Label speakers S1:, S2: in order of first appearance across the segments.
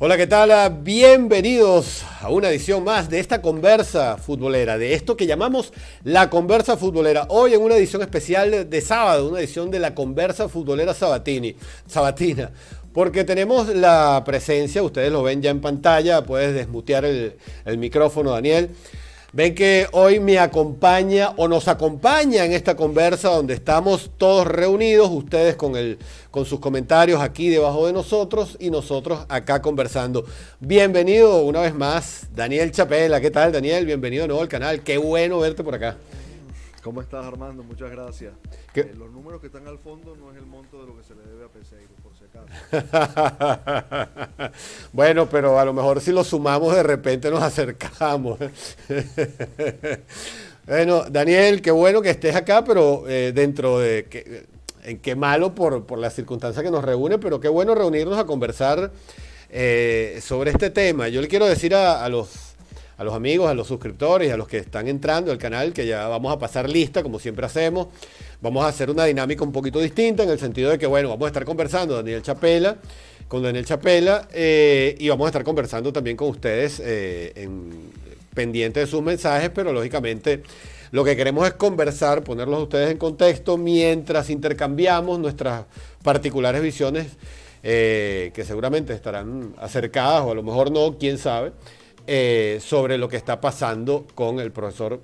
S1: Hola, ¿qué tal? Bienvenidos a una edición más de esta conversa futbolera, de esto que llamamos la conversa futbolera. Hoy en una edición especial de sábado, una edición de la conversa futbolera Sabatini, Sabatina. Porque tenemos la presencia, ustedes lo ven ya en pantalla, puedes desmutear el, el micrófono, Daniel. Ven que hoy me acompaña o nos acompaña en esta conversa donde estamos todos reunidos, ustedes con, el, con sus comentarios aquí debajo de nosotros y nosotros acá conversando. Bienvenido una vez más, Daniel Chapela. ¿Qué tal, Daniel? Bienvenido de nuevo al canal. Qué bueno verte por acá.
S2: ¿Cómo estás, Armando? Muchas gracias. Eh, los números que están al fondo no es el monto de lo que se le debe a Peseiro,
S1: bueno, pero a lo mejor si lo sumamos de repente nos acercamos. bueno, Daniel, qué bueno que estés acá, pero eh, dentro de... Que, en qué malo por, por la circunstancia que nos reúne, pero qué bueno reunirnos a conversar eh, sobre este tema. Yo le quiero decir a los a los amigos, a los suscriptores, a los que están entrando al canal, que ya vamos a pasar lista, como siempre hacemos. Vamos a hacer una dinámica un poquito distinta, en el sentido de que, bueno, vamos a estar conversando Daniel Chapela, con Daniel Chapela, eh, y vamos a estar conversando también con ustedes eh, en, pendiente de sus mensajes, pero lógicamente lo que queremos es conversar, ponerlos a ustedes en contexto, mientras intercambiamos nuestras particulares visiones, eh, que seguramente estarán acercadas, o a lo mejor no, quién sabe. Eh, sobre lo que está pasando con el profesor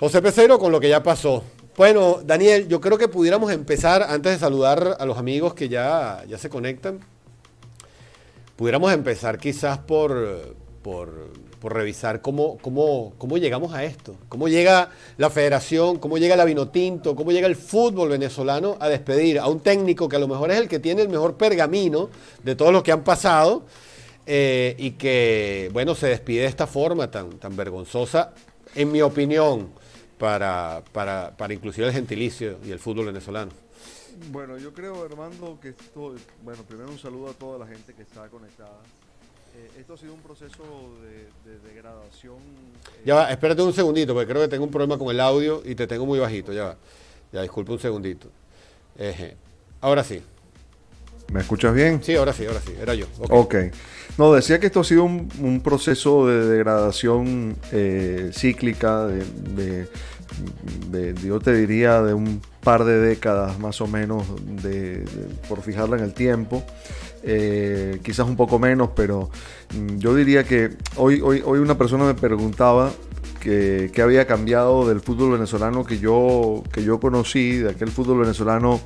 S1: José Pecero, con lo que ya pasó. Bueno, Daniel, yo creo que pudiéramos empezar, antes de saludar a los amigos que ya, ya se conectan, pudiéramos empezar quizás por, por, revisar cómo, cómo, cómo, llegamos a esto, cómo llega la federación, cómo llega la Vinotinto, cómo llega el fútbol venezolano a despedir a un técnico que a lo mejor es el que tiene el mejor pergamino de todos los que han pasado eh, y que, bueno, se despide de esta forma tan, tan vergonzosa, en mi opinión, para, para, para inclusive el gentilicio y el fútbol venezolano.
S2: Bueno, yo creo, Armando, que esto, bueno, primero un saludo a toda la gente que está conectada. Eh, esto ha sido un proceso de, degradación.
S1: Eh, ya va, espérate un segundito, porque creo que tengo un problema con el audio y te tengo muy bajito, ya va. Ya, disculpe un segundito. ahora sí.
S2: ¿Me escuchas bien?
S1: Sí, ahora sí, ahora sí, era yo.
S2: Ok. No, decía que esto ha sido un, proceso de degradación eh, cíclica, de, yo te diría, de un par de décadas más o menos, de, por fijarla en el tiempo. Eh, quizás un poco menos, pero mm, yo diría que hoy, hoy, hoy una persona me preguntaba que, había cambiado del fútbol venezolano que yo, que yo conocí, de aquel fútbol venezolano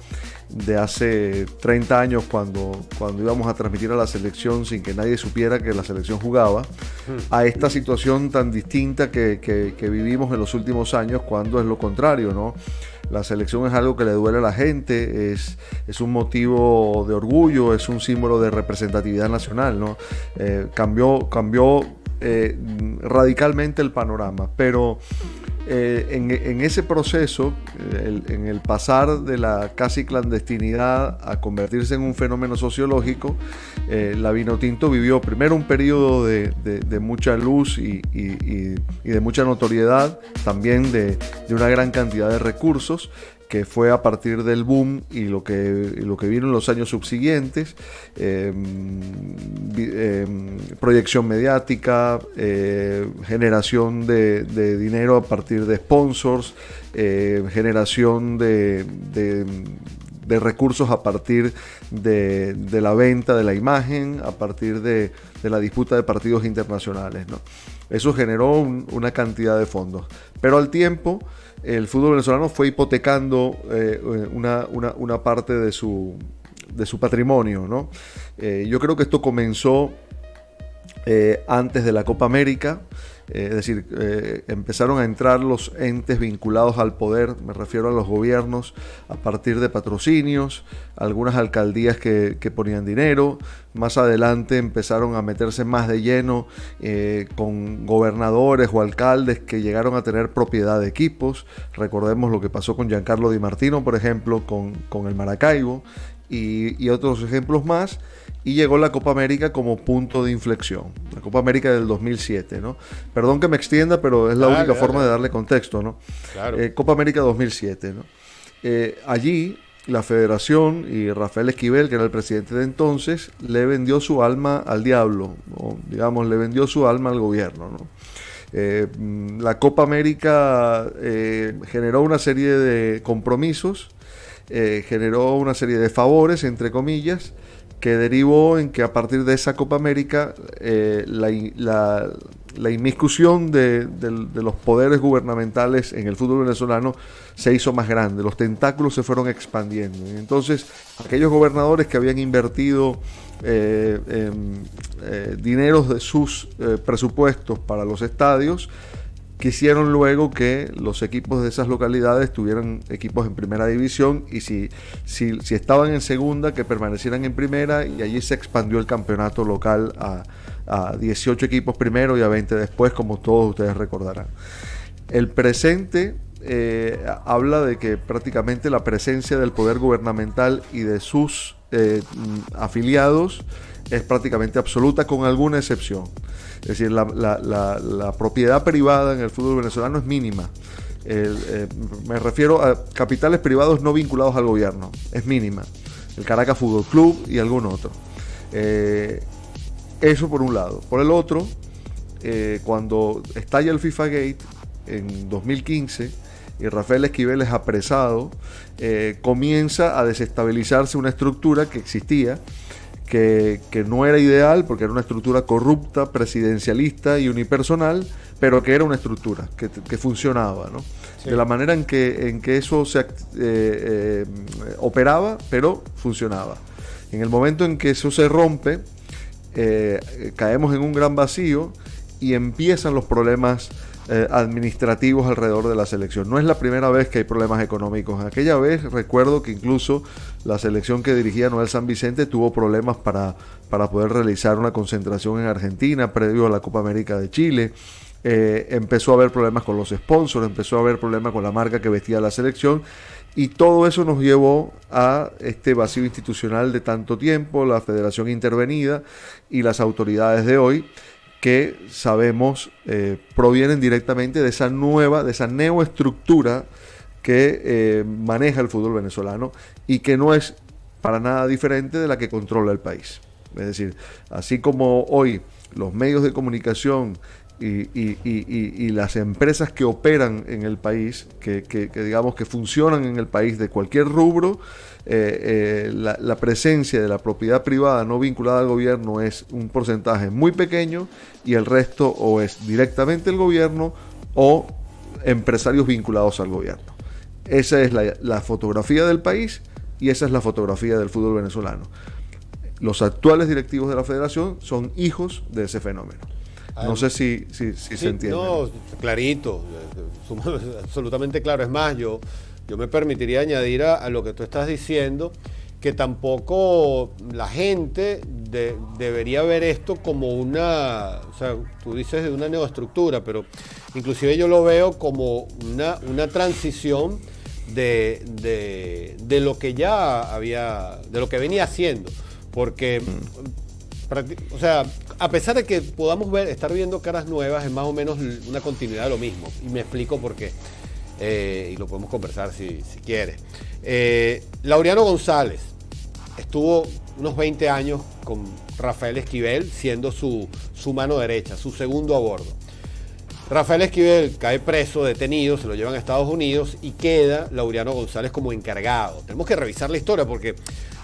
S2: de hace 30 años cuando, cuando íbamos a transmitir a la selección sin que nadie supiera que la selección jugaba, a esta situación tan distinta que, que, vivimos en los últimos años cuando es lo contrario, ¿no? La selección es algo que le duele a la gente, es, es un motivo de orgullo, es un símbolo de representatividad nacional, ¿no? Eh, cambió, cambió eh, radicalmente el panorama, pero eh, en, ese proceso, en el pasar de la casi clandestinidad a convertirse en un fenómeno sociológico, eh, la vivió primero un periodo de, mucha luz y, de mucha notoriedad, también de, una gran cantidad de recursos, que fue a partir del boom y lo que, lo que vino en los años subsiguientes, em, em, proyección mediática, eh, generación de, dinero a partir de sponsors, eh, generación de, recursos a partir de, la venta de la imagen, a partir de, la disputa de partidos internacionales. Eso generó una cantidad de fondos. Pero al tiempo, el fútbol venezolano fue hipotecando eh, una, parte de su, de su patrimonio. ¿no? Eh, yo creo que esto comenzó eh, antes de la Copa América. Eh, es decir, eh, empezaron a entrar los entes vinculados al poder, me refiero a los gobiernos, a partir de patrocinios, algunas alcaldías que, ponían dinero, más adelante empezaron a meterse más de lleno eh, con gobernadores o alcaldes que llegaron a tener propiedad de equipos, recordemos lo que pasó con Giancarlo Di Martino, por ejemplo, con, con el Maracaibo, y, otros ejemplos más. Y llegó la Copa América como punto de inflexión. La Copa América del 2007, ¿no? Perdón que me extienda, pero es la única forma de darle contexto, ¿no? Eh, Copa América 2007, ¿no? Eh, allí la federación y Rafael Esquivel, que era el presidente de entonces, le vendió su alma al diablo, digamos, le vendió su alma al gobierno. Eh, mm, la Copa América generó una serie de compromisos, generó una serie de favores, entre comillas, que derivó en que a partir de esa Copa América la, la inmiscusión de, los poderes gubernamentales en el fútbol venezolano se hizo más grande, los tentáculos se fueron expandiendo. Entonces, aquellos gobernadores que habían invertido eh, eh, dineros de sus eh, presupuestos para los estadios, quisieron luego que los equipos de esas localidades tuvieran equipos en primera división y si, si, estaban en segunda, que permanecieran en primera y allí se expandió el campeonato local a a 18 equipos primero y a 20 después, como todos ustedes recordarán. El presente eh, habla de que prácticamente la presencia del poder gubernamental y de sus eh, afiliados es prácticamente absoluta con alguna excepción. Es decir, la, propiedad privada en el fútbol venezolano es mínima. Eh, me refiero a capitales privados no vinculados al gobierno, es mínima. El Caracas Fútbol Club y algún otro. Eso por un lado. Por el otro, eh, cuando estalla el FIFA Gate en 2015 y Rafael Esquivel es apresado, eh, comienza a desestabilizarse una estructura que existía, que, no era ideal porque era una estructura corrupta, presidencialista y unipersonal, pero que era una estructura que, funcionaba, ¿no? De la manera en que, en que eso se eh, operaba, pero funcionaba. En el momento en que eso se rompe, eh, caemos en un gran vacío y empiezan los problemas eh, administrativos alrededor de la selección. No es la primera vez que hay problemas económicos. Aquella vez recuerdo que incluso la selección que dirigía Noel San Vicente tuvo problemas para, para poder realizar una concentración en Argentina previo a la Copa América de Chile. Eh, empezó a haber problemas con los sponsors, empezó a haber problemas con la marca que vestía la selección y todo eso nos llevó a este vacío institucional de tanto tiempo, la federación intervenida y las autoridades de hoy que sabemos eh, provienen directamente de esa nueva, de esa neoestructura que eh, maneja el fútbol venezolano y que no es para nada diferente de la que controla el país. Es decir, así como hoy los medios de comunicación y, las empresas que operan en el país, que, digamos que funcionan en el país de cualquier rubro, eh, eh, la, presencia de la propiedad privada no vinculada al gobierno es un porcentaje muy pequeño y el resto o es directamente el gobierno o empresarios vinculados al gobierno. Esa es la, la fotografía del país y esa es la fotografía del fútbol venezolano. Los actuales directivos de la federación son hijos de ese fenómeno. No sé si, si, se entiende.
S1: No, clarito, absolutamente claro. Es más, yo, yo me permitiría añadir a, lo que tú estás diciendo que tampoco la gente debería ver esto como una, o sea, tú dices de una neoestructura, pero inclusive yo lo veo como una, una transición de, de, lo que ya había, de lo que venía haciendo, porque mm o sea, a pesar de que podamos ver, estar viendo caras nuevas, es más o menos una continuidad de lo mismo. Y me explico por qué. Eh, y lo podemos conversar si, si quiere. Eh, Laureano González estuvo unos 20 años con Rafael Esquivel, siendo su, su mano derecha, su segundo a bordo. Rafael Esquivel cae preso, detenido, se lo llevan a Estados Unidos y queda Laureano González como encargado. Tenemos que revisar la historia porque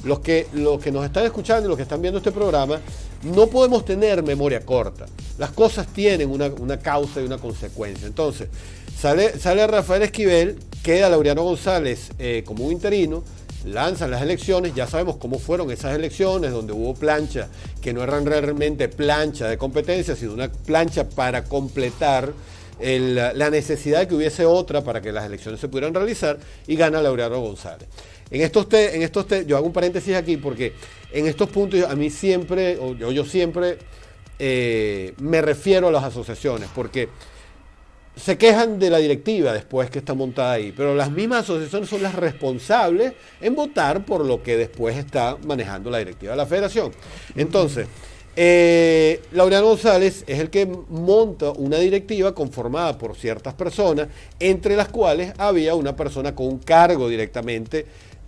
S1: los que, los que nos están escuchando y los que están viendo este programa, no podemos tener memoria corta. Las cosas tienen una, causa y una consecuencia. Entonces, sale, sale Rafael Esquivel, queda Laureano González eh, como un interino, lanzan las elecciones, ya sabemos cómo fueron esas elecciones, donde hubo plancha, que no eran realmente plancha de competencia, sino una plancha para completar la necesidad de que hubiese otra para que las elecciones se pudieran realizar, y gana Laureano González. En estos, en estos yo hago un paréntesis aquí porque en estos puntos a mí siempre, o yo, siempre eh, me refiero a las asociaciones, porque se quejan de la directiva después que está montada ahí, pero las mismas asociaciones son las responsables en votar por lo que después está manejando la directiva de la federación. Entonces, eh, Laureano González es el que monta una directiva conformada por ciertas personas, entre las cuales había una persona con un cargo directamente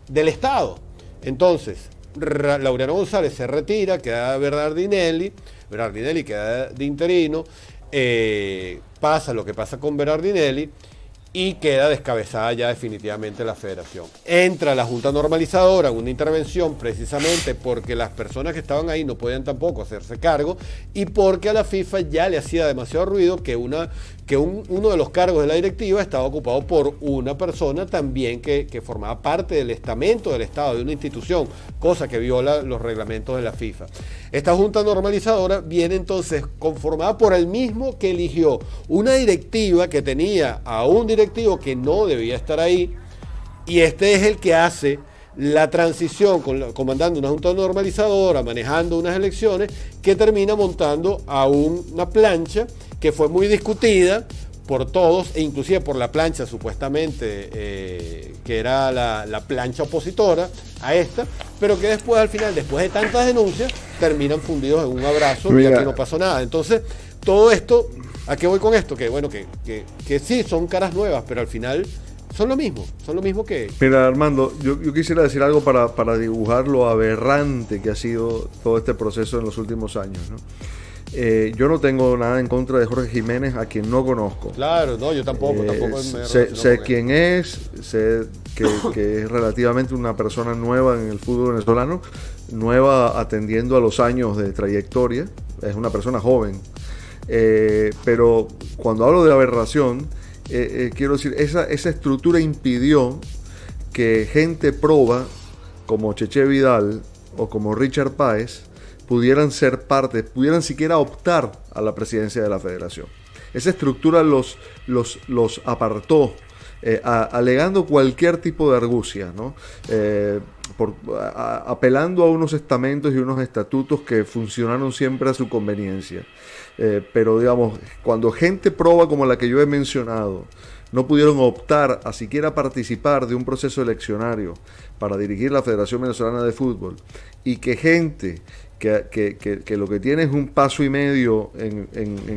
S1: del Estado. Entonces, Laureano González se retira, queda Bernardinelli, Bernardinelli queda de interino, eh, pasa lo que pasa con Bernardinelli y queda descabezada ya definitivamente la federación. Entra la Junta Normalizadora en una intervención precisamente porque las personas que estaban ahí no podían tampoco hacerse cargo y porque a la FIFA ya le hacía demasiado ruido que, una, que uno de los cargos de la directiva estaba ocupado por una persona también que, formaba parte del estamento del Estado, de una institución, cosa que viola los reglamentos de la FIFA. Esta Junta Normalizadora viene entonces conformada por el mismo que eligió una directiva que tenía a un director que no debía estar ahí y este es el que hace la transición comandando una junta normalizadora, manejando unas elecciones, que termina montando a una plancha que fue muy discutida por todos, e inclusive por la plancha supuestamente, eh, que era la, plancha opositora a esta, pero que después al final, después de tantas denuncias, terminan fundidos en un abrazo y aquí no pasó nada. Entonces, todo esto ¿A qué voy con esto? Que bueno, que, que, sí, son caras nuevas, pero al final son lo mismo, son lo mismo que...
S2: Mira, Armando, yo, quisiera decir algo para, para, dibujar lo aberrante que ha sido todo este proceso en los últimos años. Eh, yo no tengo nada en contra de Jorge Jiménez, a quien no conozco.
S1: Claro, no, yo tampoco. Eh, tampoco
S2: sé, quién es, sé que, que, es relativamente una persona nueva en el fútbol venezolano, nueva atendiendo a los años de trayectoria, es una persona joven eh, pero cuando hablo de aberración, eh, quiero decir, esa, esa estructura impidió que gente proba como Cheche Vidal o como Richard Páez pudieran ser parte, pudieran siquiera optar a la presidencia de la federación. Esa estructura los, los, los apartó, alegando cualquier tipo de argucia, ¿no? apelando a unos estamentos y unos estatutos que funcionaron siempre a su conveniencia. Eh, pero digamos, cuando gente proba como la que yo he mencionado, no pudieron optar a siquiera participar de un proceso eleccionario para dirigir la Federación Venezolana de Fútbol y que gente que, lo que tiene es un paso y medio en,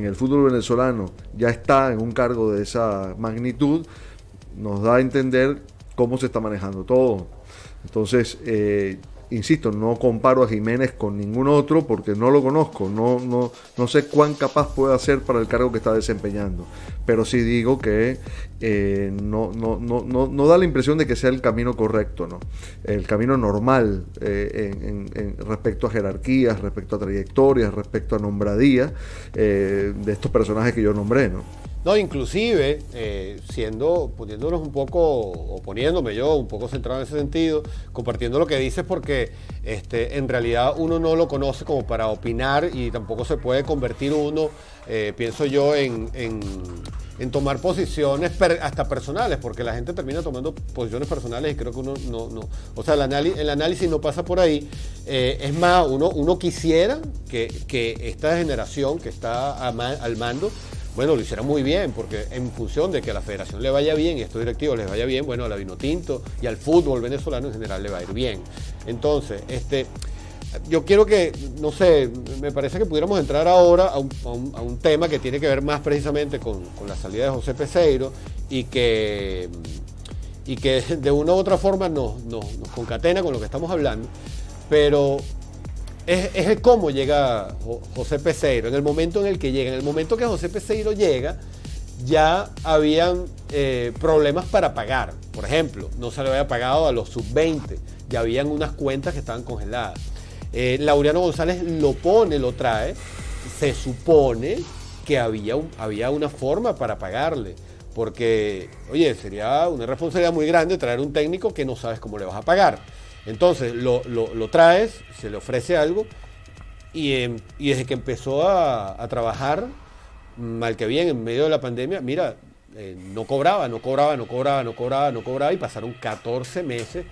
S2: el fútbol venezolano ya está en un cargo de esa magnitud, nos da a entender cómo se está manejando todo. Entonces, eh, insisto, no comparo a Jiménez con ningún otro porque no lo conozco, no, no, no sé cuán capaz puede ser para el cargo que está desempeñando, pero sí digo que eh, no, no, no, no, da la impresión de que sea el camino correcto, ¿no? el camino normal eh, en, respecto a jerarquías, respecto a trayectorias, respecto a nombradía de estos personajes que yo nombré. ¿no?
S1: No, inclusive, eh, siendo, poniéndonos un poco, o poniéndome yo un poco centrado en ese sentido, compartiendo lo que dices, porque este, en realidad uno no lo conoce como para opinar y tampoco se puede convertir uno, eh, pienso yo, en, tomar posiciones hasta personales, porque la gente termina tomando posiciones personales y creo que uno no, no o sea, el, análisis, el análisis no pasa por ahí. Eh, es más, uno, uno quisiera que, esta generación que está al mando, bueno, lo hicieron muy bien, porque en función de que a la federación le vaya bien y a estos directivos les vaya bien, bueno, a la Vinotinto y al fútbol venezolano en general le va a ir bien. Entonces, este, yo quiero que, no sé, me parece que pudiéramos entrar ahora a un, tema que tiene que ver más precisamente con, la salida de José Peseiro y que, y que de una u otra forma nos, nos concatena con lo que estamos hablando, pero es, el cómo llega José Peseiro, en el momento en el que llega, en el momento que José Peseiro llega, ya habían eh, problemas para pagar. Por ejemplo, no se le había pagado a los sub-20, ya habían unas cuentas que estaban congeladas. Eh, Laureano González lo pone, lo trae, se supone que había, había una forma para pagarle. Porque, oye, sería una responsabilidad muy grande traer un técnico que no sabes cómo le vas a pagar. Entonces lo, traes, se le ofrece algo em, y, desde que empezó a, trabajar, mal que bien, en medio de la pandemia, mira, eh, no cobraba, no cobraba, no cobraba, no cobraba, no cobraba y pasaron 14 meses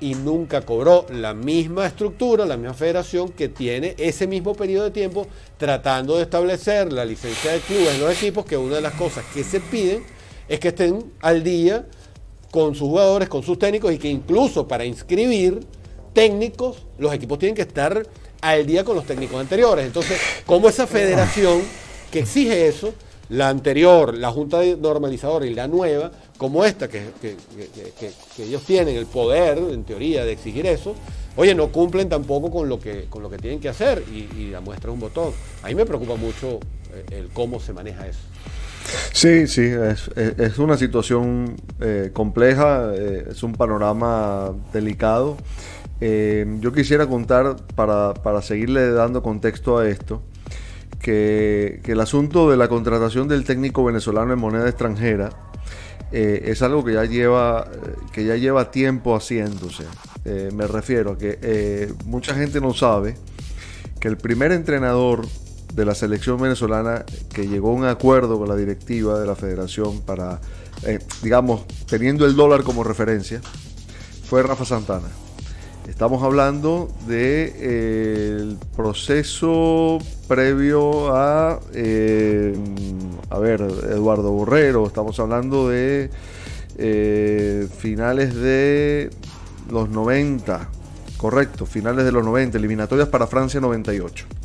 S1: y nunca cobró la misma estructura, la misma federación que tiene ese mismo periodo de tiempo tratando de establecer la licencia de clubes en los equipos, que una de las cosas que se piden es que estén al día con sus jugadores, con sus técnicos y que incluso para inscribir técnicos, los equipos tienen que estar al día con los técnicos anteriores. Entonces, como esa federación que exige eso, la anterior, la Junta Normalizadora y la nueva, como esta, que, ellos tienen el poder, en teoría, de exigir eso, oye, no cumplen tampoco con lo que, tienen que hacer y, la muestra un botón. A mí me preocupa mucho eh, el cómo se maneja eso.
S2: Sí, sí, es, una situación eh, compleja, eh, es un panorama delicado. yo quisiera contar, para, para, seguirle dando contexto a esto, que, que, el asunto de la contratación del técnico venezolano en moneda extranjera es algo que ya lleva, que ya lleva tiempo haciéndose. me refiero a que mucha gente no sabe que el primer entrenador de la selección venezolana que llegó a un acuerdo con la directiva de la federación para, eh, digamos, teniendo el dólar como referencia, fue Rafa Santana. Estamos hablando del de, eh, proceso previo a, eh, a ver, Eduardo Borrero, estamos hablando de finales de los 90, correcto, finales de los 90, eliminatorias para Francia 98.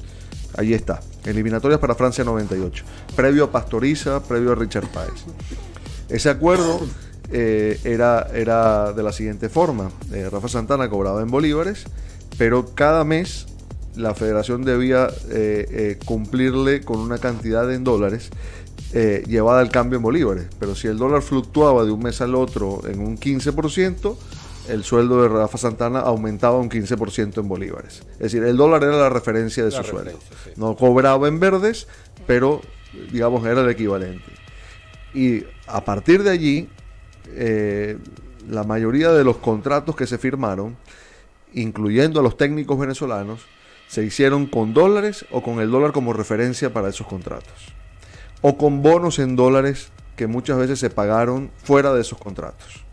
S2: Ahí está. Eliminatorias para Francia 98. Previo a Pastoriza, previo a Richard Páez. Ese acuerdo eh, era, era de la siguiente forma. Eh, Rafa Santana cobraba en bolívares, pero cada mes la federación debía eh, cumplirle con una cantidad en dólares llevada al cambio en bolívares. Pero si el dólar fluctuaba de un mes al otro en un 15%, el sueldo de Rafa Santana aumentaba un 15% en bolívares. Es decir, el dólar era la referencia de su sueldo. No cobraba en verdes, pero digamos era el equivalente. Y a partir de allí, eh, la mayoría de los contratos que se firmaron, incluyendo a los técnicos venezolanos, se hicieron con dólares o con el dólar como referencia para esos contratos. O con bonos en dólares que muchas veces se pagaron fuera de esos contratos.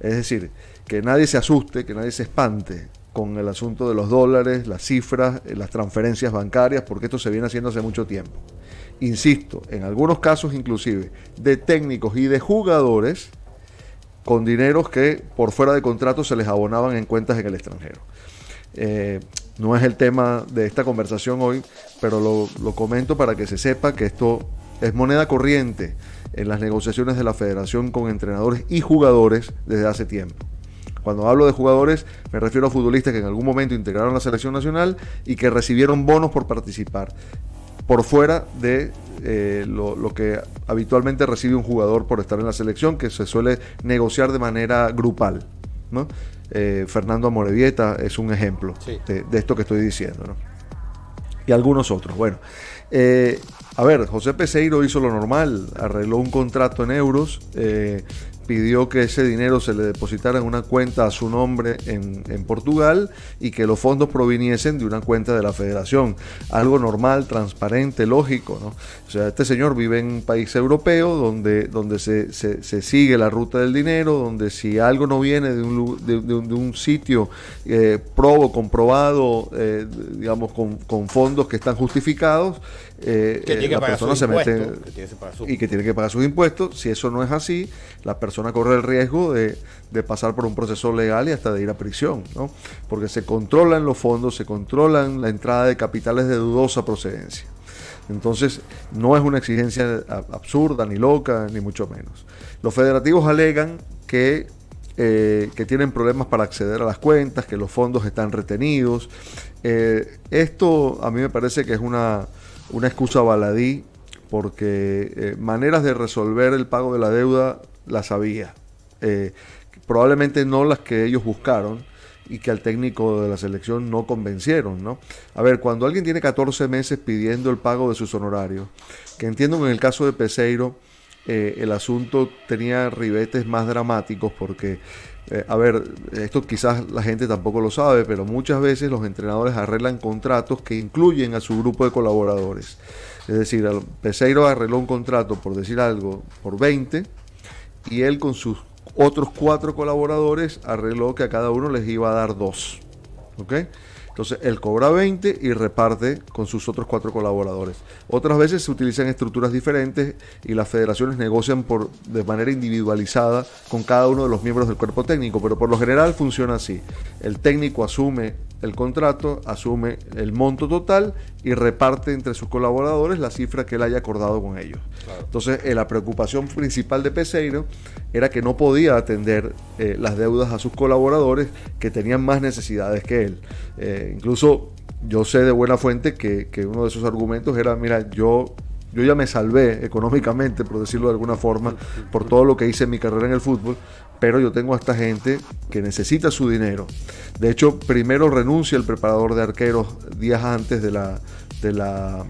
S2: Es decir, que nadie se asuste, que nadie se espante con el asunto de los dólares, las cifras, eh, las transferencias bancarias, porque esto se viene haciendo hace mucho tiempo. Insisto, en algunos casos inclusive de técnicos y de jugadores con dineros que por fuera de contrato se les abonaban en cuentas en el extranjero. Eh, no es el tema de esta conversación hoy, pero lo, lo comento para que se sepa que esto es moneda corriente en las negociaciones de la federación con entrenadores y jugadores desde hace tiempo. Cuando hablo de jugadores, me refiero a futbolistas que en algún momento integraron la selección nacional y que recibieron bonos por participar, por fuera de eh, lo, que habitualmente recibe un jugador por estar en la selección, que se suele negociar de manera grupal. ¿no? Eh, Fernando Amorevieta es un ejemplo de, esto que estoy diciendo. ¿no? Y algunos otros. Bueno, eh, a ver, José Peseiro hizo lo normal, arregló un contrato en euros, pidió que ese dinero se le depositara en una cuenta a su nombre en, Portugal y que los fondos proviniesen de una cuenta de la federación. Algo normal, transparente, lógico. ¿no? O sea, este señor vive en un país europeo donde, donde se, se, sigue la ruta del dinero, donde si algo no viene de un, de, un sitio eh, probo, comprobado, eh, digamos, con, con fondos que están justificados, eh, eh, la persona se mete y que tiene que pagar sus impuestos. Si eso no es así, la persona corre el riesgo de, pasar por un proceso legal y hasta de ir a prisión, ¿no? Porque se controlan los fondos, se controlan la entrada de capitales de dudosa procedencia. Entonces, no es una exigencia absurda, ni loca, ni mucho menos. Los federativos alegan que eh, que tienen problemas para acceder a las cuentas, que los fondos están retenidos. esto a mí me parece que es una, una excusa baladí porque eh, maneras de resolver el pago de la deuda las había. Eh, probablemente no las que ellos buscaron y que al técnico de la selección no convencieron, ¿no? A ver, cuando alguien tiene 14 meses pidiendo el pago de sus honorarios, que entiendo que en el caso de Peseiro eh, el asunto tenía ribetes más dramáticos porque eh, a ver, esto quizás la gente tampoco lo sabe, pero muchas veces los entrenadores arreglan contratos que incluyen a su grupo de colaboradores. Es decir, Peseiro arregló un contrato, por decir algo, por 20 y él con sus otros cuatro colaboradores arregló que a cada uno les iba a dar dos. ¿Ok? Entonces, él cobra 20 y reparte con sus otros cuatro colaboradores. Otras veces se utilizan estructuras diferentes y las federaciones negocian por, de manera individualizada con cada uno de los miembros del cuerpo técnico, pero por lo general funciona así. El técnico asume el contrato, asume el monto total y reparte entre sus colaboradores la cifra que él haya acordado con ellos. Entonces, eh, la preocupación principal de Peseiro era que no podía atender eh, las deudas a sus colaboradores que tenían más necesidades que él. Eh, incluso yo sé de buena fuente que, que uno de sus argumentos era, mira, yo yo ya me salvé económicamente, por decirlo de alguna forma, por todo lo que hice en mi carrera en el fútbol, pero yo tengo a esta gente que necesita su dinero. De hecho, primero renuncia el preparador de arqueros días antes de la, de la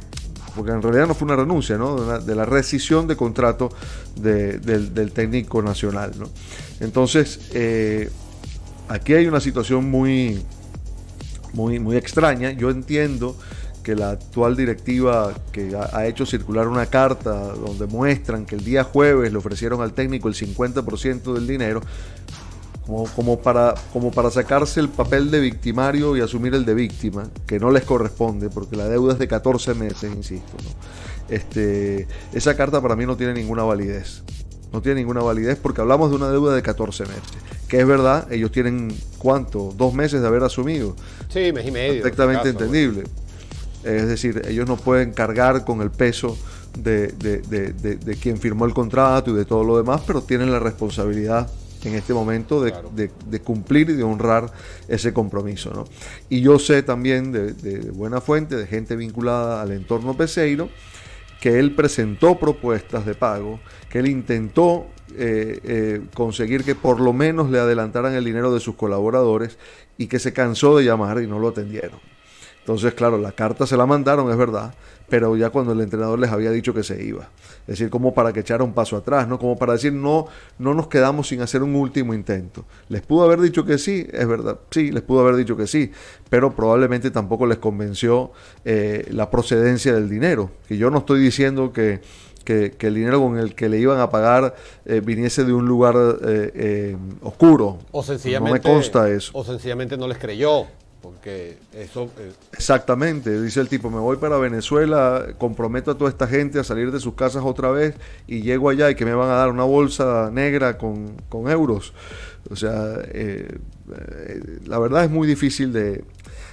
S2: porque en realidad no fue una renuncia, ¿no? de, la, rescisión de contrato del, técnico nacional. ¿no? Entonces, eh, aquí hay una situación muy, muy, muy extraña. Yo entiendo que la actual directiva que ha, hecho circular una carta donde muestran que el día jueves le ofrecieron al técnico el 50% del dinero, como, como, para, como para sacarse el papel de victimario y asumir el de víctima, que no les corresponde, porque la deuda es de 14 meses, insisto. Este, esa carta para mí no tiene ninguna validez. No tiene ninguna validez porque hablamos de una deuda de 14 meses. Que es verdad, ellos tienen cuánto, dos meses de haber asumido.
S1: Sí, mes y medio.
S2: Perfectamente entendible. Es decir, ellos no pueden cargar con el peso de, quien firmó el contrato y de todo lo demás, pero tienen la responsabilidad en este momento de, cumplir y de honrar ese compromiso. Y yo sé también de, buena fuente, de gente vinculada al entorno peseiro, que él presentó propuestas de pago, que él intentó eh, eh, conseguir que por lo menos le adelantaran el dinero de sus colaboradores y que se cansó de llamar y no lo atendieron. Entonces, claro, la carta se la mandaron, es verdad, pero ya cuando el entrenador les había dicho que se iba. Es decir, como para que echara un paso atrás, ¿no? Como para decir, no, no nos quedamos sin hacer un último intento. Les pudo haber dicho que sí, es verdad, sí, les pudo haber dicho que sí, pero probablemente tampoco les convenció eh, la procedencia del dinero. Que yo no estoy diciendo que, el dinero con el que le iban a pagar eh, viniese de un lugar eh, oscuro.
S1: O sencillamente, no me consta eso. O sencillamente no les creyó. Porque eso...
S2: Eh, Exactamente, dice el tipo, me voy para Venezuela, comprometo a toda esta gente a salir de sus casas otra vez y llego allá y que me van a dar una bolsa negra con, euros. O sea, eh, eh, la verdad es muy difícil de,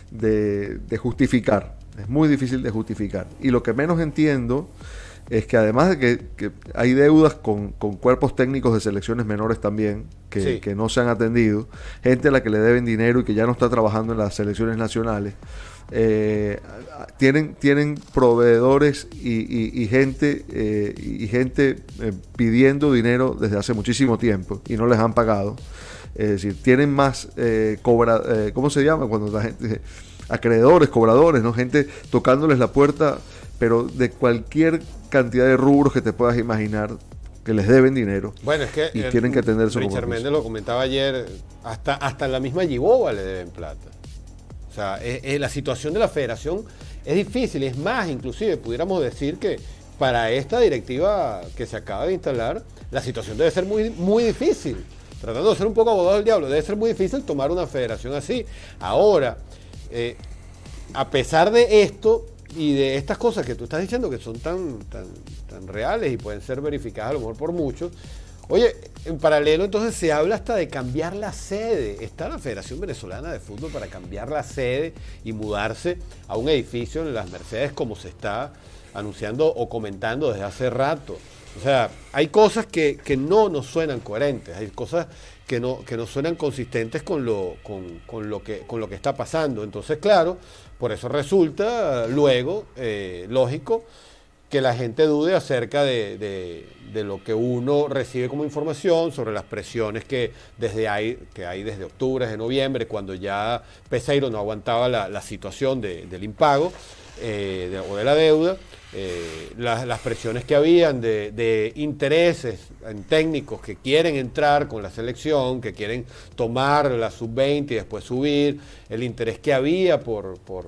S2: de justificar, es muy difícil de justificar. Y lo que menos entiendo es que además de que, hay deudas con, cuerpos técnicos de selecciones menores también, que, no se han atendido, gente a la que le deben dinero y que ya no está trabajando en las selecciones nacionales, eh, tienen, tienen proveedores y, gente, y gente eh, eh, pidiendo dinero desde hace muchísimo tiempo y no les han pagado. Es decir, tienen más cobra, ¿cómo se llama? Cuando la gente, acreedores, cobradores, ¿no? Gente tocándoles la puerta pero de cualquier cantidad de rubros que te puedas imaginar que les deben dinero.
S1: Bueno, es que
S2: y tienen que atender su
S1: Richard Méndez lo comentaba ayer, hasta, hasta la misma Giboba le deben plata. O sea, la situación de la federación es difícil, es más, inclusive pudiéramos decir que para esta directiva que se acaba de instalar, la situación debe ser muy, muy difícil. Tratando de ser un poco abogado del diablo, debe ser muy difícil tomar una federación así. Ahora, eh, a pesar de esto, y de estas cosas que tú estás diciendo que son tan, tan, tan reales y pueden ser verificadas a lo mejor por muchos, oye, en paralelo entonces se habla hasta de cambiar la sede. Está la Federación Venezolana de Fútbol para cambiar la sede y mudarse a un edificio en las Mercedes como se está anunciando o comentando desde hace rato. O sea, hay cosas que, que no nos suenan coherentes, hay cosas que no, que no suenan consistentes con lo, con, con, lo que, con lo que está pasando. Entonces, claro, por eso resulta luego eh, lógico que la gente dude acerca de, lo que uno recibe como información sobre las presiones que, desde hay, que hay desde octubre, desde noviembre, cuando ya Peseiro no aguantaba la, situación del impago eh, o de la deuda. Eh, las, presiones que habían de, intereses en técnicos que quieren entrar con la selección, que quieren tomar la sub-20 y después subir, el interés que había por, por,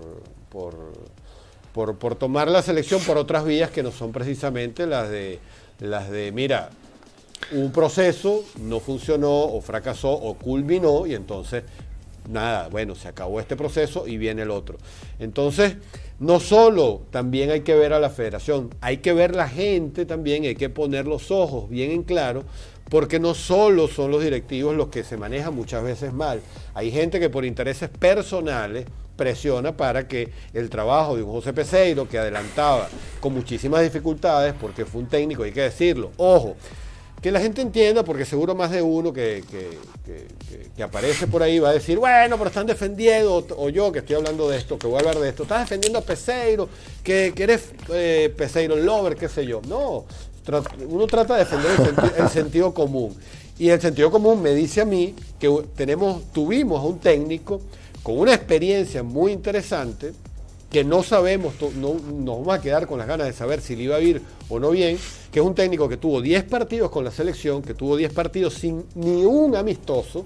S1: por, por, tomar la selección por otras vías que no son precisamente las de, las de mira, un proceso no funcionó o fracasó o culminó y entonces nada, bueno, se acabó este proceso y viene el otro. Entonces, no solo también hay que ver a la federación, hay que ver la gente también, hay que poner los ojos bien en claro, porque no solo son los directivos los que se manejan muchas veces mal, hay gente que por intereses personales presiona para que el trabajo de un José Peseiro, que adelantaba con muchísimas dificultades, porque fue un técnico, hay que decirlo, ojo, que la gente entienda, porque seguro más de uno que, que, aparece por ahí va a decir, bueno, pero están defendiendo, o, yo que estoy hablando de esto, que voy a hablar de esto, estás defendiendo a Peseiro, que, eres eh, Peseiro lover, qué sé yo. No, uno trata de defender el, sentido común. Y el sentido común me dice a mí que tenemos, tuvimos a un técnico con una experiencia muy interesante, que no sabemos, no, nos vamos a quedar con las ganas de saber si le iba a ir o no bien, que es un técnico que tuvo 10 partidos con la selección, que tuvo 10 partidos sin ni un amistoso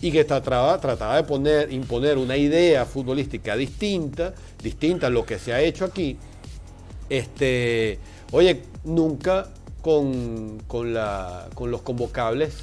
S1: y que trataba, trataba de poner, imponer una idea futbolística distinta, distinta a lo que se ha hecho aquí. Este, oye, nunca con, con, la, con los convocables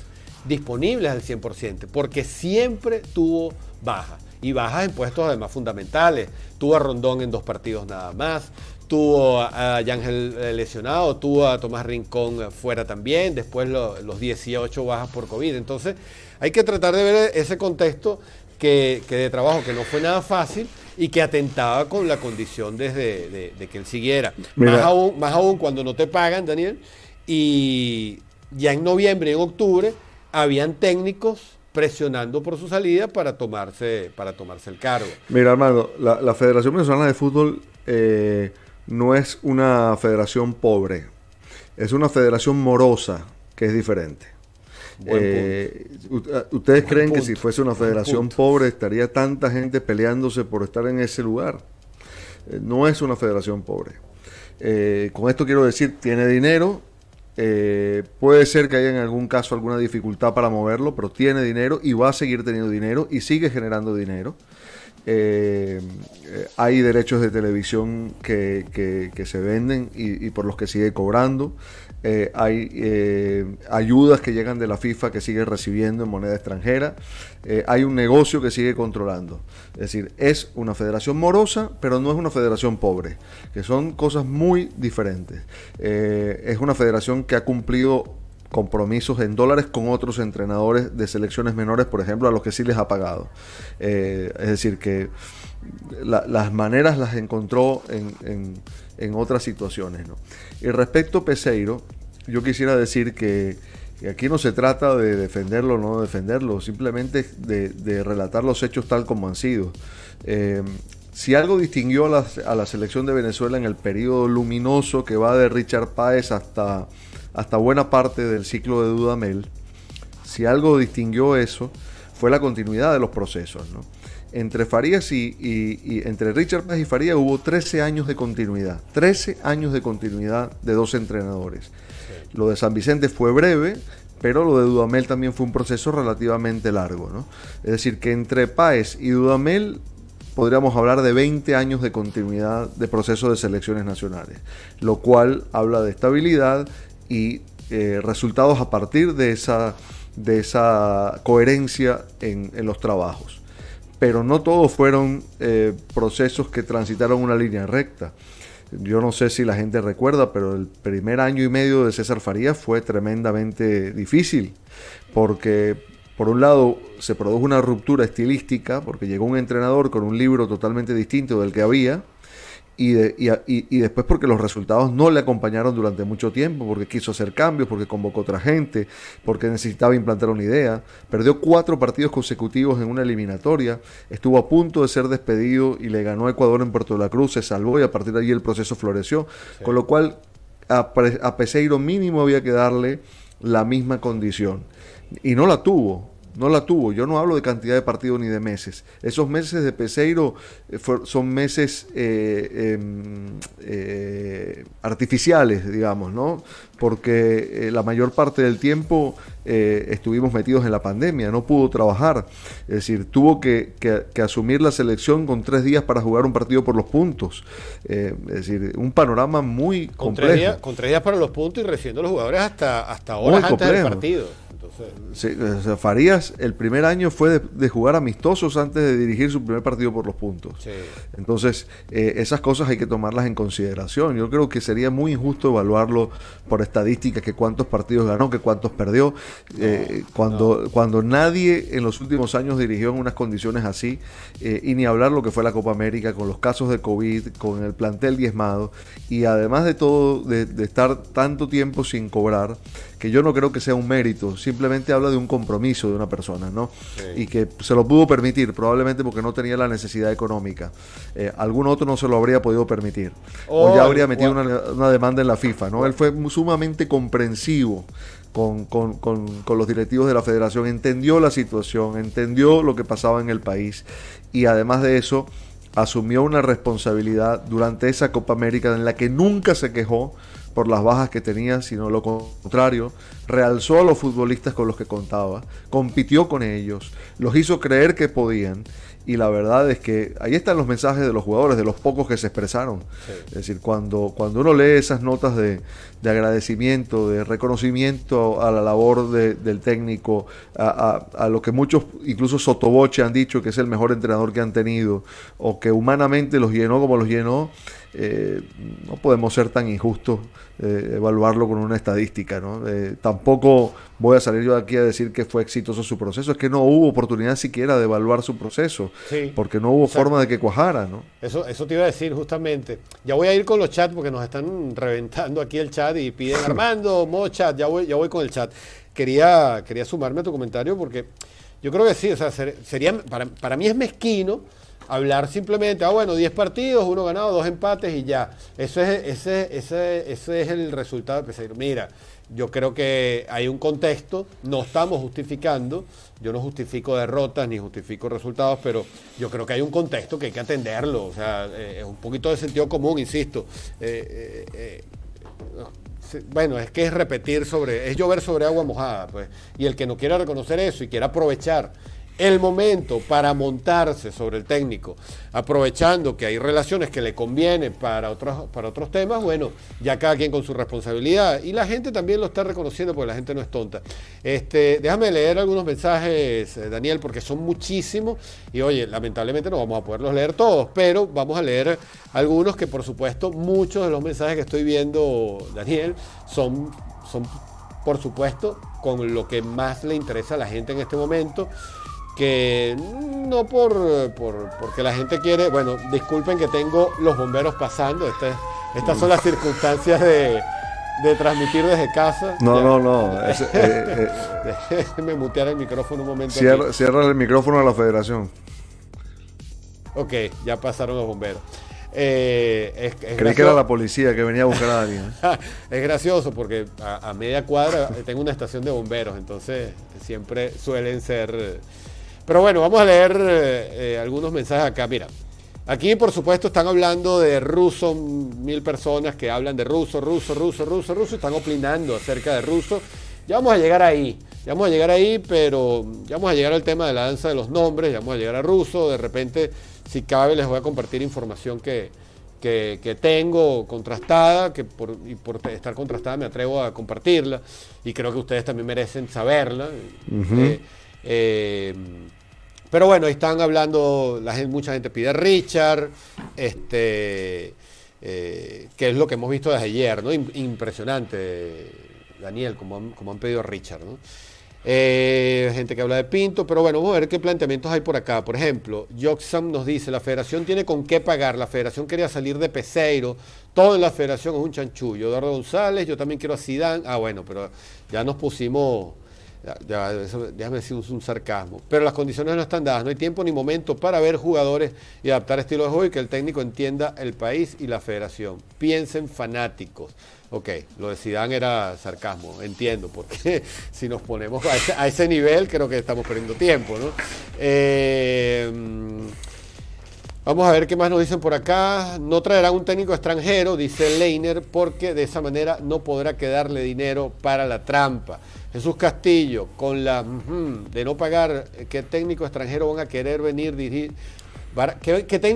S1: disponibles al 100%, porque siempre tuvo bajas y bajas en puestos además fundamentales. Tuvo a Rondón en dos partidos nada más, tuvo a Yángel eh, lesionado, tuvo a Tomás Rincón eh, fuera también, después los 18 bajas por COVID. Entonces hay que tratar de ver ese contexto que, de trabajo que no fue nada fácil y que atentaba con la condición desde de, que él siguiera. Más aún, más aún cuando no te pagan, Daniel, y ya en noviembre y en octubre habían técnicos presionando por su salida para tomarse, para tomarse el cargo.
S2: Mira, Armando, la, Federación Venezolana de Fútbol eh, no es una federación pobre, es una federación morosa, que es diferente. Eh, ¿Ustedes creen que si fuese una federación pobre estaría tanta gente peleándose por estar en ese lugar? Eh, no es una federación pobre. con esto quiero decir, tiene dinero, eh, puede ser que haya en algún caso alguna dificultad para moverlo, pero tiene dinero y va a seguir teniendo dinero y sigue generando dinero. Eh, eh, hay derechos de televisión que, se venden y, por los que sigue cobrando. Eh, hay eh, ayudas que llegan de la FIFA que sigue recibiendo en moneda extranjera, eh, hay un negocio que sigue controlando. Es decir, es una federación morosa, pero no es una federación pobre, que son cosas muy diferentes. es una federación que ha cumplido compromisos en dólares con otros entrenadores de selecciones menores, por ejemplo, a los que sí les ha pagado. es decir, que las maneras las encontró en, en, otras situaciones. Y respecto a Peseiro, yo quisiera decir que, aquí no se trata de defenderlo o no defenderlo, simplemente de, relatar los hechos tal como han sido. Eh, si algo distinguió a la, a la, selección de Venezuela en el periodo luminoso que va de Richard Páez hasta, hasta buena parte del ciclo de Dudamel, si algo distinguió eso, fue la continuidad de los procesos. ¿no? Entre Farías y, entre Richard Paz y Farías hubo 13 años de continuidad. 13 años de continuidad de dos entrenadores. Lo de San Vicente fue breve, pero lo de Dudamel también fue un proceso relativamente largo. ¿no? Es decir, que entre Páez y Dudamel podríamos hablar de 20 años de continuidad de proceso de selecciones nacionales, lo cual habla de estabilidad y eh, resultados a partir de esa, de esa coherencia en los trabajos pero no todos fueron eh, procesos que transitaron una línea recta. Yo no sé si la gente recuerda, pero el primer año y medio de César Farías fue tremendamente difícil, porque por un lado se produjo una ruptura estilística, porque llegó un entrenador con un libro totalmente distinto del que había, y, y, después porque los resultados no le acompañaron durante mucho tiempo, porque quiso hacer cambios, porque convocó otra gente, porque necesitaba implantar una idea. Perdió cuatro partidos consecutivos en una eliminatoria, estuvo a punto de ser despedido y le ganó a Ecuador en Puerto de la Cruz, se salvó y a partir de allí el proceso floreció. Con lo cual a, a Peseiro mínimo había que darle la misma condición. Y no la tuvo no la tuvo. Yo no hablo de cantidad de partidos ni de meses. Esos meses de Peseiro eh, son meses eh, em, eh, artificiales, digamos, ¿no? Porque la mayor parte del tiempo estuvimos metidos en la pandemia, no pudo trabajar. Es decir, tuvo que, asumir la selección con tres días para jugar un partido por los puntos. es decir, un panorama muy complejo.
S1: Con tres, días, para los puntos y recibiendo los jugadores hasta, hasta horas antes del partido.
S2: Sí, Farías el primer año fue de, jugar amistosos antes de dirigir su primer partido por los puntos. Entonces, eh, esas cosas hay que tomarlas en consideración. Yo creo que sería muy injusto evaluarlo por estadísticas, que cuántos partidos ganó, que cuántos perdió. Eh, cuando, cuando nadie en los últimos años dirigió en unas condiciones así, eh, y ni hablar lo que fue la Copa América, con los casos de COVID, con el plantel diezmado, y además de todo, de, de estar tanto tiempo sin cobrar, que yo no creo que sea un mérito, simplemente habla de un compromiso de una persona, ¿no? Y que se lo pudo permitir, probablemente porque no tenía la necesidad económica. Eh, algún otro no se lo habría podido permitir. o ya oh, habría metido una, demanda en la FIFA, ¿no? Él fue sumamente comprensivo con, con, los directivos de la federación, entendió la situación, entendió lo que pasaba en el país y además de eso asumió una responsabilidad durante esa Copa América en la que nunca se quejó por las bajas que tenía, sino lo contrario, realzó a los futbolistas con los que contaba, compitió con ellos, los hizo creer que podían. Y la verdad es que ahí están los mensajes de los jugadores, de los pocos que se expresaron. Es decir, cuando, cuando uno lee esas notas de, agradecimiento, de reconocimiento a la labor del técnico, a, a, lo que muchos, incluso Sotoboche, han dicho que es el mejor entrenador que han tenido, o que humanamente los llenó como los llenó, eh, no podemos ser tan injustos eh, evaluarlo con una estadística. ¿no? Eh, tampoco voy a salir yo de aquí a decir que fue exitoso su proceso, es que no hubo oportunidad siquiera de evaluar su proceso, porque no hubo forma de que cuajara. ¿no?
S1: Eso, eso te iba a decir justamente. Ya voy a ir con los chats porque nos están reventando aquí el chat y piden Armando, modo chat, ya voy, ya voy con el chat. Quería, quería sumarme a tu comentario porque yo creo que sí, o sea, sería, para, para mí es mezquino hablar simplemente, ah, bueno, 10 partidos, uno ganado, dos empates y ya. Eso es, ese, ese, ese es el resultado. Mira, yo creo que hay un contexto, no estamos justificando, yo no justifico derrotas ni justifico resultados, pero yo creo que hay un contexto que hay que atenderlo. O sea, eh, es un poquito de sentido común, insisto. Eh, eh, bueno, es que es repetir sobre, es llover sobre agua mojada, pues. Y el que no quiera reconocer eso y quiera aprovechar el momento para montarse sobre el técnico, aprovechando que hay relaciones que le convienen para otros, para otros temas, bueno, ya cada quien con su responsabilidad. Y la gente también lo está reconociendo porque la gente no es tonta. Este, déjame leer algunos mensajes, eh, Daniel, porque son muchísimos. Y oye, lamentablemente no vamos a poderlos leer todos, pero vamos a leer algunos que por supuesto muchos de los mensajes que estoy viendo, Daniel, son, son por supuesto con lo que más le interesa a la gente en este momento que no por, porque la gente quiere, bueno, disculpen que tengo los bomberos pasando, este, estas son las circunstancias de, transmitir desde casa.
S2: No, no, no.
S1: Eh, eh, Déjeme mutear el micrófono un momento.
S2: Cierra, el micrófono a la federación.
S1: Ok, ya pasaron los bomberos. Eh,
S2: Creí que era la policía que venía a buscar a alguien.
S1: es gracioso porque a, media cuadra tengo una estación de bomberos, entonces siempre suelen ser pero bueno, vamos a leer eh, eh, algunos mensajes acá. Mira, aquí por supuesto están hablando de ruso, mil personas que hablan de ruso, ruso, ruso, ruso, ruso, están opinando acerca de ruso. Ya vamos a llegar ahí, ya vamos a llegar ahí, pero ya vamos a llegar al tema de la danza de los nombres, ya vamos a llegar a ruso. De repente, si cabe, les voy a compartir información que, que, tengo contrastada, que por, y por estar contrastada me atrevo a compartirla, y creo que ustedes también merecen saberla. eh, pero bueno, están hablando, mucha gente pide Richard, este, eh, que es lo que hemos visto desde ayer, ¿no? Impresionante, Daniel, como han, como han pedido Richard, ¿no? Eh, gente que habla de Pinto, pero bueno, vamos a ver qué planteamientos hay por acá. Por ejemplo, Joxam nos dice, la federación tiene con qué pagar, la federación quería salir de Peseiro, todo en la federación es un chanchullo. Eduardo González, yo también quiero a Sidán. Ah, bueno, pero ya nos pusimos déjame decir un, sarcasmo, pero las condiciones no están dadas, no hay tiempo ni momento para ver jugadores y adaptar estilo de juego y que el técnico entienda el país y la federación. Piensen fanáticos. Ok, lo de Zidane era sarcasmo, entiendo, porque si nos ponemos a ese, nivel creo que estamos perdiendo tiempo, ¿no? Eh, Vamos a ver qué más nos dicen por acá. No traerán un técnico extranjero, dice Leiner, porque de esa manera no podrá quedarle dinero para la trampa. Jesús Castillo, con la de no pagar, eh, ¿qué técnico extranjero van a querer venir dirigir?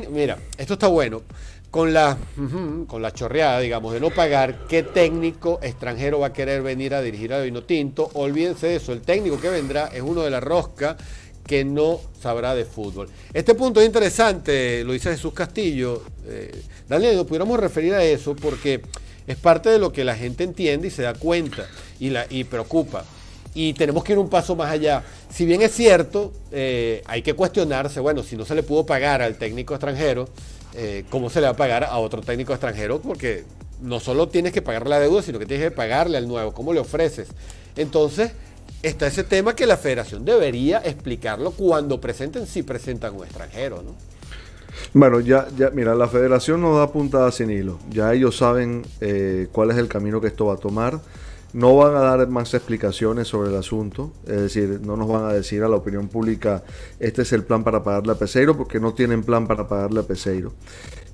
S1: mira, esto está bueno. con la, con la chorreada, digamos, de no pagar, ¿qué técnico extranjero va a querer venir a dirigir a Vino Tinto? Olvídense de eso, el técnico que vendrá es uno de la rosca que no sabrá de fútbol. Este punto es interesante, lo dice Jesús Castillo. Eh, Daniel, nos pudiéramos referir a eso porque es parte de lo que la gente entiende y se da cuenta y, la, y preocupa. Y tenemos que ir un paso más allá. Si bien es cierto, eh, hay que cuestionarse, bueno, si no se le pudo pagar al técnico extranjero, eh, cómo se le va a pagar a otro técnico extranjero, porque no solo tienes que pagar la deuda, sino que tienes que pagarle al nuevo, cómo le ofreces. Entonces, está ese tema que la federación debería explicarlo cuando presenten, si presentan un extranjero, ¿no?
S2: Bueno, ya, ya, mira, la federación no da puntada sin hilo. Ya ellos saben eh, cuál es el camino que esto va a tomar. No van a dar más explicaciones sobre el asunto, es decir, no nos van a decir a la opinión pública este es el plan para pagarle a Peseiro, porque no tienen plan para pagarle a Peseiro.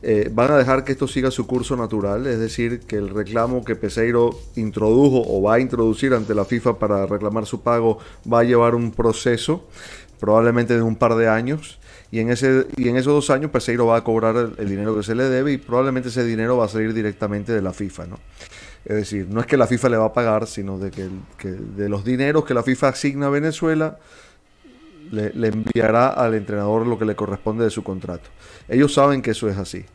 S2: Eh, van a dejar que esto siga su curso natural, es decir, que el reclamo que Peseiro introdujo o va a introducir ante la FIFA para reclamar su pago va a llevar un proceso, probablemente de un par de años, y en, ese, y en esos dos años Peseiro va a cobrar el, dinero que se le debe y probablemente ese dinero va a salir directamente de la FIFA, ¿no? Es decir, no es que la FIFA le va a pagar, sino de que, de los dineros que la FIFA asigna a Venezuela, le, enviará al entrenador lo que le corresponde de su contrato. Ellos saben que eso es así.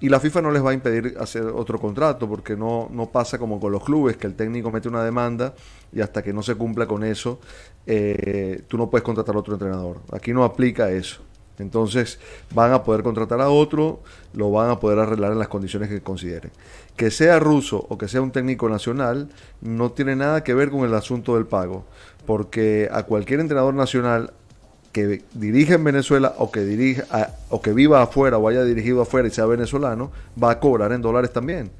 S2: Y la FIFA no les va a impedir hacer otro contrato porque no, no pasa como con los clubes, que el técnico mete una demanda y hasta que no se cumpla con eso, eh, tú no puedes contratar a otro entrenador. Aquí no aplica eso. Entonces van a poder contratar a otro, lo van a poder arreglar en las condiciones que consideren. Que sea ruso o que sea un técnico nacional no tiene nada que ver con el asunto del pago, porque a cualquier entrenador nacional que dirige en Venezuela o que dirige o que viva afuera o haya dirigido afuera y sea venezolano, va a cobrar en dólares también.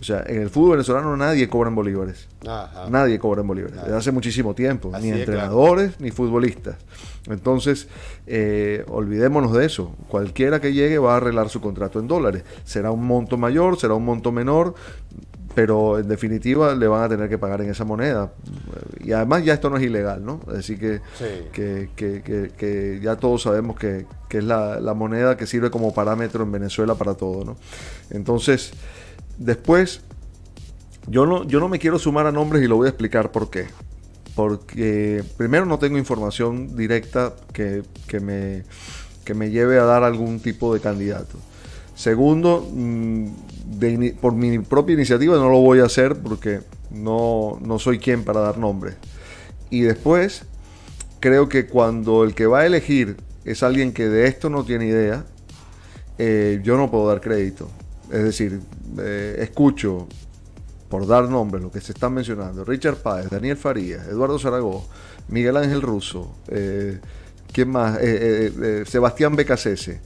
S2: O sea, en el fútbol venezolano nadie cobra en bolívares. Nadie cobra en bolívares. Desde hace muchísimo tiempo. ni entrenadores ni futbolistas. Entonces, eh, olvidémonos de eso. Cualquiera que llegue va a arreglar su contrato en dólares. Será un monto mayor, será un monto menor pero en definitiva le van a tener que pagar en esa moneda. Y además ya esto no es ilegal, ¿no? Así que, que, que, que, ya todos sabemos que, es la, la, moneda que sirve como parámetro en Venezuela para todo, ¿no? Entonces, Después, yo no, yo no me quiero sumar a nombres y lo voy a explicar por qué. Porque primero no tengo información directa que, me, que me lleve a dar algún tipo de candidato. Segundo, por mi propia iniciativa no lo voy a hacer porque no, soy quien para dar nombres. Y después, creo que cuando el que va a elegir es alguien que de esto no tiene idea, eh, yo no puedo dar crédito. Es decir, eh, escucho, por dar nombres, lo que se están mencionando, Richard Páez, Daniel Farías, Eduardo Zaragoza, Miguel Ángel Russo, eh, ¿quién más? Eh, Sebastián Becasese.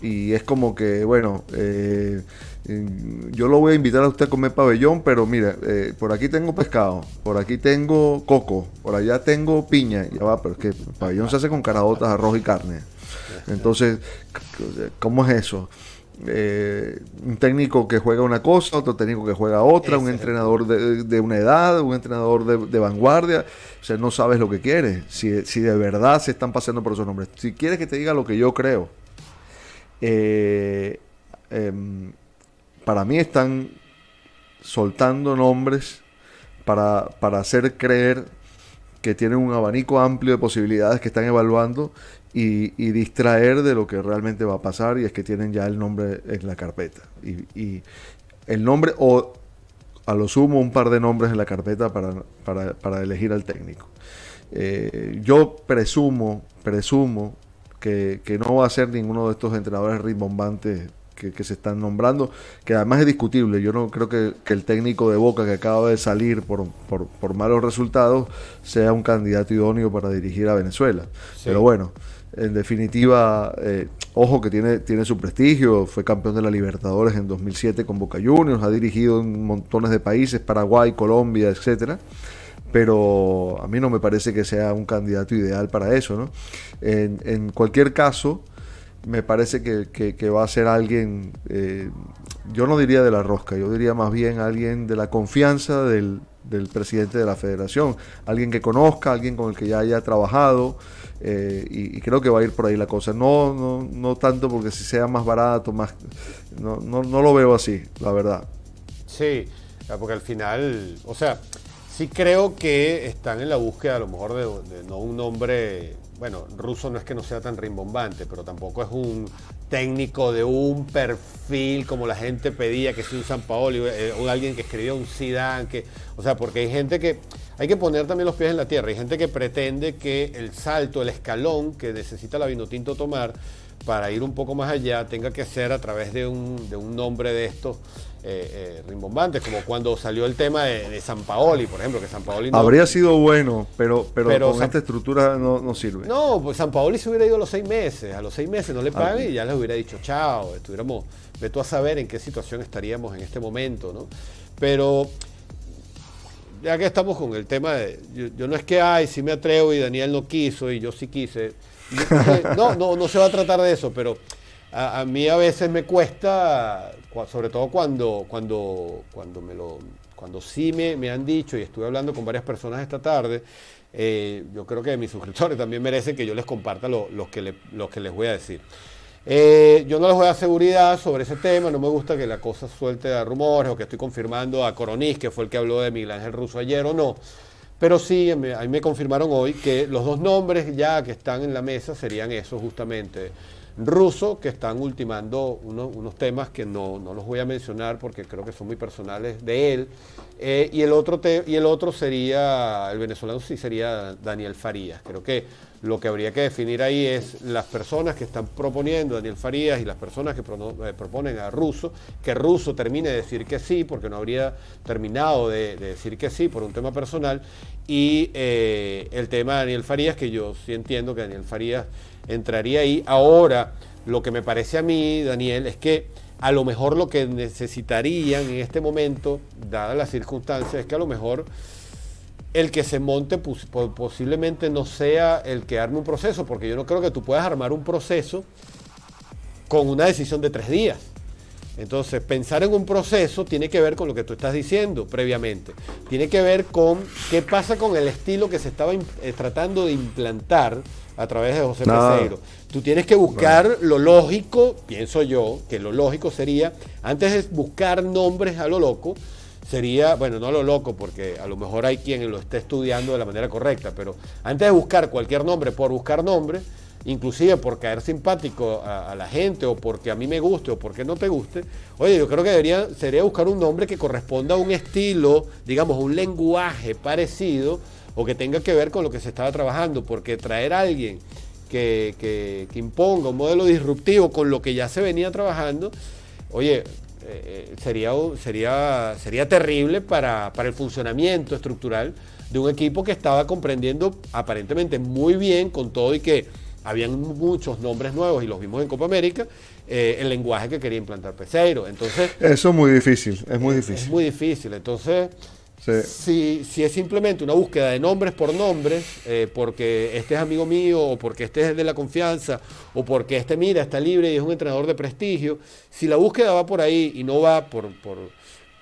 S2: Y es como que, bueno, yo lo voy a invitar a usted a comer pabellón, pero mira, por aquí tengo pescado, por aquí tengo coco, por allá tengo piña, ya va, pero es que el pabellón se hace con caraotas, arroz y carne. Entonces, ¿cómo es eso? Eh, un técnico que juega una cosa, otro técnico que juega otra, un entrenador de, una edad, un entrenador de, vanguardia. O sea, no sabes lo que quieres, si, de verdad se están paseando por esos nombres. Si quieres que te diga lo que yo creo, eh, em, para mí están soltando nombres para, para hacer creer que tienen un abanico amplio de posibilidades que están evaluando y, distraer de lo que realmente va a pasar y es que tienen ya el nombre en la carpeta. Y, el nombre o a lo sumo un par de nombres en la carpeta para, elegir al técnico. Eh, yo presumo, presumo que, no va a ser ninguno de estos entrenadores rimbombantes que, se están nombrando, que además es discutible. Yo no creo que, el técnico de Boca que acaba de salir por, por, malos resultados sea un candidato idóneo para dirigir a Venezuela. Pero bueno, en definitiva, eh, ojo que tiene, tiene su prestigio, fue campeón de la Libertadores en 2007 con Boca Juniors, ha dirigido en montones de países, Paraguay, Colombia, etcétera. Pero a mí no me parece que sea un candidato ideal para eso, ¿no? En, cualquier caso, me parece que, va a ser alguien, eh, yo no diría de la rosca, yo diría más bien alguien de la confianza del, presidente de la federación, alguien que conozca, alguien con el que ya haya trabajado. Eh, y, creo que va a ir por ahí la cosa. No, no, no tanto porque si sea más barato, más no, no, no lo veo así, la verdad.
S1: Sí, porque al final, o sea, sí creo que están en la búsqueda a lo mejor de, no un nombre, bueno, ruso no es que no sea tan rimbombante, pero tampoco es un técnico de un perfil como la gente pedía, que sea un San Paolo, eh, o alguien que escribió un Zidane, que, o sea, porque hay gente que hay que poner también los pies en la tierra. Hay gente que pretende que el salto, el escalón que necesita la Vinotinto tomar para ir un poco más allá tenga que ser a través de un, de un nombre de estos eh, eh, rimbombantes, como cuando salió el tema de, San Paoli, por ejemplo, que San Paoli
S2: no... Habría sido bueno, pero, pero, con esta estructura no, no, sirve.
S1: No, pues San Paoli se hubiera ido a los seis meses, a los seis meses no le pagan y ya les hubiera dicho chao, estuviéramos, tú a saber en qué situación estaríamos en este momento, ¿no? Pero ya que estamos con el tema de, yo, no es que, ay, si me atrevo y Daniel no quiso y yo sí quise. no, no, no se va a tratar de eso, pero a, mí a veces me cuesta, sobre todo cuando, cuando, cuando, me lo, cuando sí me, me han dicho, y estuve hablando con varias personas esta tarde, eh, yo creo que mis suscriptores también merecen que yo les comparta lo, que, lo que les voy a decir. Eh, yo no les voy a dar seguridad sobre ese tema, no me gusta que la cosa suelte a rumores o que estoy confirmando a Coronis, que fue el que habló de Miguel Ángel Russo ayer o no. Pero sí, a me confirmaron hoy que los dos nombres ya que están en la mesa serían esos justamente ruso que están ultimando unos temas que no, los voy a mencionar porque creo que son muy personales de él. Eh, y, el otro y el otro sería, el venezolano sí sería Daniel Farías. Creo que lo que habría que definir ahí es las personas que están proponiendo Daniel Farías y las personas que eh, proponen a Russo, que Russo termine de decir que sí, porque no habría terminado de, decir que sí por un tema personal, y eh, el tema de Daniel Farías, que yo sí entiendo que Daniel Farías entraría ahí. Ahora, lo que me parece a mí, Daniel, es que a lo mejor lo que necesitarían en este momento, dadas las circunstancias, es que a lo mejor el que se monte posiblemente no sea el que arme un proceso, porque yo no creo que tú puedas armar un proceso con una decisión de tres días. Entonces, pensar en un proceso tiene que ver con lo que tú estás diciendo previamente. Tiene que ver con qué pasa con el estilo que se estaba eh, tratando de implantar a través de José Peseiro. Tú tienes que buscar lo lógico, pienso yo, que lo lógico sería, antes de buscar nombres a lo loco, sería, bueno, no a lo loco, porque a lo mejor hay quien lo esté estudiando de la manera correcta, pero antes de buscar cualquier nombre por buscar nombre, inclusive por caer simpático a, la gente o porque a mí me guste o porque no te guste, oye, yo creo que debería, sería buscar un nombre que corresponda a un estilo, digamos, un lenguaje parecido o que tenga que ver con lo que se estaba trabajando, porque traer a alguien que, que, que imponga un modelo disruptivo con lo que ya se venía trabajando, oye, eh, sería, sería, sería terrible para, para, el funcionamiento estructural de un equipo que estaba comprendiendo aparentemente muy bien con todo y que habían muchos nombres nuevos y los vimos en Copa América, eh, el lenguaje que quería implantar Peseiro. Entonces,
S2: Eso es muy difícil, es muy difícil.
S1: Es muy difícil. Entonces, si, si, es simplemente una búsqueda de nombres por nombres, eh, porque este es amigo mío, o porque este es de la confianza, o porque este mira, está libre y es un entrenador de prestigio, si la búsqueda va por ahí y no va por, por,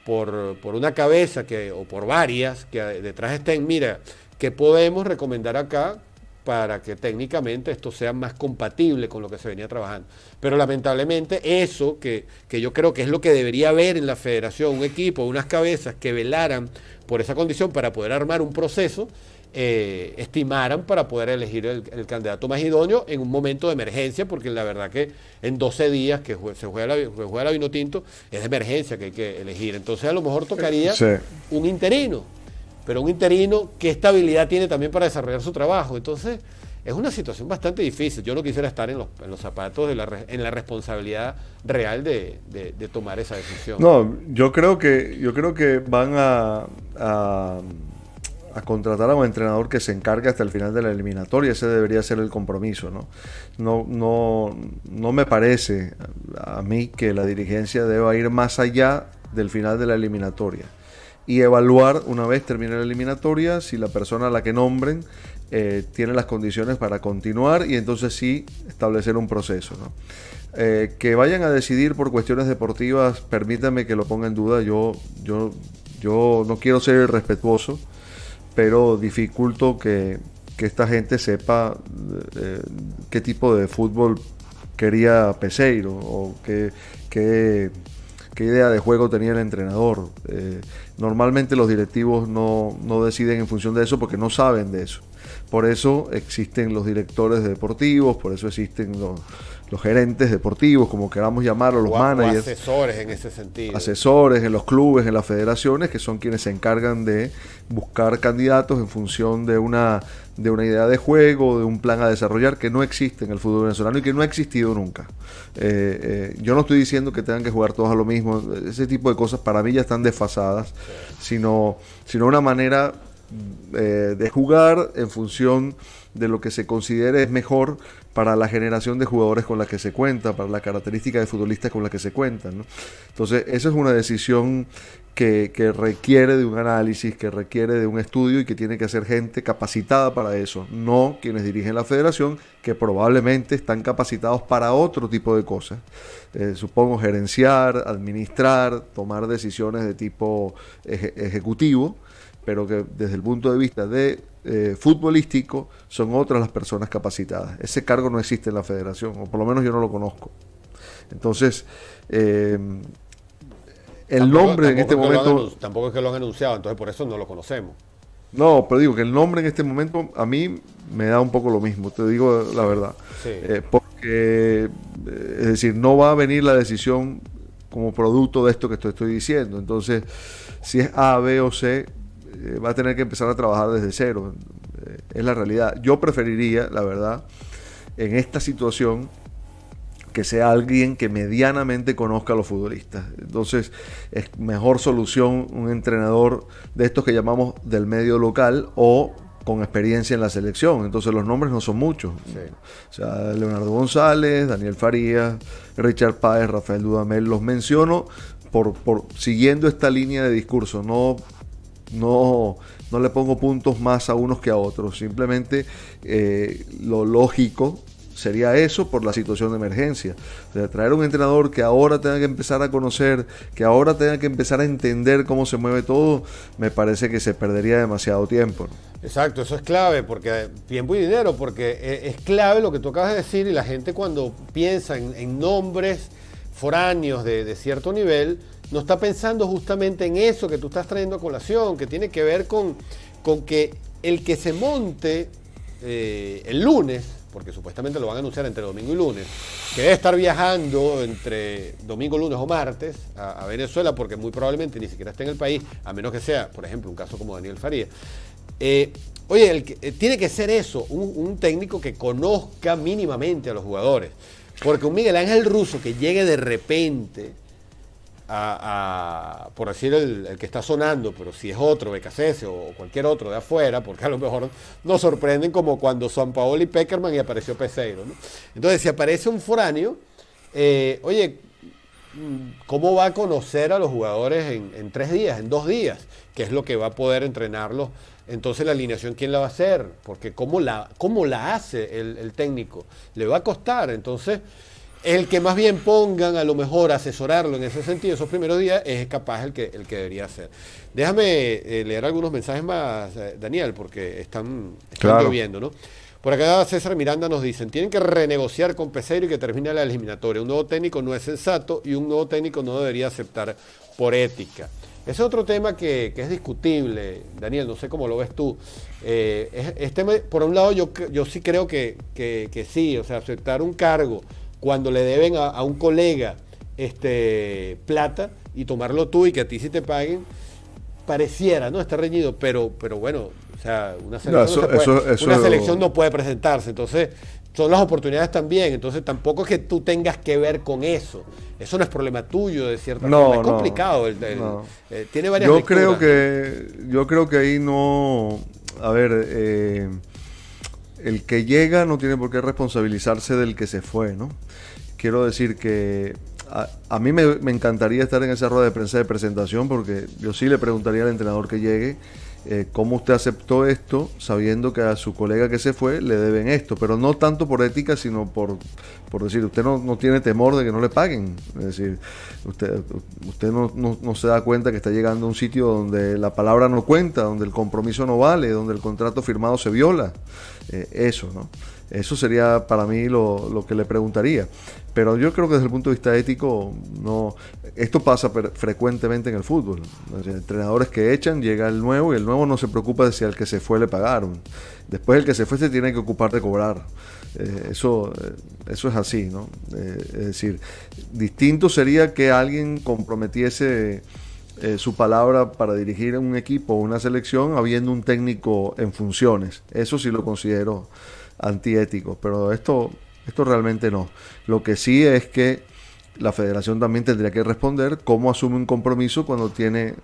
S1: por, por una cabeza que, o por varias que detrás estén, mira, ¿qué podemos recomendar acá para que técnicamente esto sea más compatible con lo que se venía trabajando. Pero lamentablemente eso, que, que, yo creo que es lo que debería haber en la federación, un equipo, unas cabezas que velaran por esa condición para poder armar un proceso, eh, estimaran para poder elegir el, candidato más idóneo en un momento de emergencia, porque la verdad que en 12 días que se juega la, juega la vino tinto, es de emergencia que hay que elegir. Entonces a lo mejor tocaría un interino pero un interino, ¿qué estabilidad tiene también para desarrollar su trabajo? Entonces, es una situación bastante difícil. Yo no quisiera estar en los, zapatos, de la, en la responsabilidad real de, tomar esa decisión.
S2: No, yo creo que, yo creo que van a, contratar a un entrenador que se encargue hasta el final de la eliminatoria. Ese debería ser el compromiso. ¿no? No, no, no me parece a mí que la dirigencia deba ir más allá del final de la eliminatoria y evaluar una vez termine la eliminatoria si la persona a la que nombren eh, tiene las condiciones para continuar y entonces sí establecer un proceso. Eh, que vayan a decidir por cuestiones deportivas, permítame que lo ponga en duda, yo, yo, yo no quiero ser irrespetuoso, pero dificulto que, esta gente sepa eh, qué tipo de fútbol quería Peseiro o qué, qué, idea de juego tenía el entrenador. normalmente los directivos no, no deciden en función de eso porque no saben de eso. Por eso existen los directores deportivos, por eso existen los, gerentes deportivos, como queramos llamarlos, los managers.
S1: asesores en ese sentido.
S2: Asesores en los clubes, en las federaciones, que son quienes se encargan de buscar candidatos en función de una, de una idea de juego, de un plan a desarrollar que no existe en el fútbol venezolano y que no ha existido nunca. Eh, eh, yo no estoy diciendo que tengan que jugar todos a lo mismo, ese tipo de cosas para mí ya están desfasadas, sino, sino una manera eh, de jugar en función de lo que se considere es mejor para la generación de jugadores con la que se cuenta, para la característica de futbolistas con la que se cuentan. Entonces, esa es una decisión que, requiere de un análisis, que requiere de un estudio y que tiene que ser gente capacitada para eso, no quienes dirigen la federación, que probablemente están capacitados para otro tipo de cosas. Eh, supongo gerenciar, administrar, tomar decisiones de tipo ejecutivo pero que desde el punto de vista de eh, futbolístico son otras las personas capacitadas. Ese cargo no existe en la federación, o por lo menos yo no lo conozco. Entonces, eh, el nombre en este momento...
S1: tampoco es que lo han anunciado, entonces por eso no lo conocemos.
S2: No, pero digo que el nombre en este momento a mí me da un poco lo mismo, te digo la verdad. Eh, porque, es decir, no va a venir la decisión como producto de esto que te estoy diciendo. Entonces, si es A, B o C, eh, va a tener que empezar a trabajar desde cero. Eh, es la realidad. Yo preferiría, la verdad, en esta situación, que sea alguien que medianamente conozca a los futbolistas. Entonces, es mejor solución un entrenador de estos que llamamos del medio local o con experiencia en la selección. Entonces, los nombres no son muchos. O sea, Leonardo González, Daniel Farías, Richard Páez, Rafael Dudamel, los menciono por, por siguiendo esta línea de discurso, no no, no le pongo puntos más a unos que a otros. Simplemente eh, lo lógico sería eso por la situación de emergencia. De traer un entrenador que ahora tenga que empezar a conocer, que ahora tenga que empezar a entender cómo se mueve todo, me parece que se perdería demasiado tiempo.
S1: Exacto, eso es clave, porque tiempo y dinero, porque e, es clave lo que tú acabas de decir y la gente cuando piensa en, nombres foráneos de, de cierto nivel, no está pensando justamente en eso que tú estás trayendo a colación, que tiene que ver con, con que el que se monte eh, el lunes, porque supuestamente lo van a anunciar entre domingo y lunes, que debe estar viajando entre domingo, lunes o martes a, Venezuela, porque muy probablemente ni siquiera esté en el país, a menos que sea, por ejemplo, un caso como Daniel Faría. Eh, oye, eh, tiene que ser eso, un, un técnico que conozca mínimamente a los jugadores. Porque un Miguel Ángel Russo que llegue de repente a, por decir el, que está sonando, pero si es otro, BKC o cualquier otro de afuera, porque a lo mejor nos sorprenden como cuando son Paolo y Peckerman y apareció Peseiro. Entonces, si aparece un foráneo, eh, oye, ¿cómo va a conocer a los jugadores en, tres días, en dos días? ¿Qué es lo que va a poder entrenarlos? Entonces la alineación, ¿quién la va a hacer? Porque ¿cómo la, cómo la hace el técnico? Le va a costar. Entonces, el que más bien pongan a lo mejor asesorarlo en ese sentido esos primeros días es capaz el que, el que debería hacer. Déjame eh, leer algunos mensajes más, eh, Daniel, porque están, están lloviendo, ¿no? Por acá César Miranda nos dicen, tienen que renegociar con Peseiro y que termine la eliminatoria. Un nuevo técnico no es sensato y un nuevo técnico no debería aceptar por ética. Ese es otro tema que, es discutible, Daniel, no sé cómo lo ves tú. Eh, este, por un lado, yo, yo sí creo que, que, que sí, o sea, aceptar un cargo cuando le deben a, un colega este, plata y tomarlo tú y que a ti sí te paguen, pareciera, ¿no? Está reñido, pero, pero bueno, o sea, una selección, no, puede, presentarse, entonces son las oportunidades también, entonces tampoco es que tú tengas que ver con eso. Eso no es problema tuyo, de cierta forma. Es complicado. Eh, tiene varias
S2: yo creo que Yo creo que ahí no... A ver, eh, el que llega no tiene por qué responsabilizarse del que se fue, ¿no? Quiero decir que a, mí me, encantaría estar en esa rueda de prensa de presentación porque yo sí le preguntaría al entrenador que llegue eh, cómo usted aceptó esto sabiendo que a su colega que se fue le deben esto, pero no tanto por ética, sino por, por decir, usted no, no tiene temor de que no le paguen. Es decir, usted, usted no, no, se da cuenta que está llegando a un sitio donde la palabra no cuenta, donde el compromiso no vale, donde el contrato firmado se viola. Eh, eso, ¿no? Eso sería para mí lo, lo, que le preguntaría. Pero yo creo que desde el punto de vista ético, no, esto pasa frecuentemente en el fútbol. Entrenadores que echan, llega el nuevo y el nuevo no se preocupa de si al que se fue le pagaron. Después el que se fue se tiene que ocupar de cobrar. Eh, eso, eh, eso es así, ¿no? Eh, es decir, distinto sería que alguien comprometiese su palabra para dirigir un equipo o una selección habiendo un técnico en funciones. Eso sí lo considero antiético, pero esto, esto realmente no. Lo que sí es que la federación también tendría que responder cómo asume un compromiso cuando tiene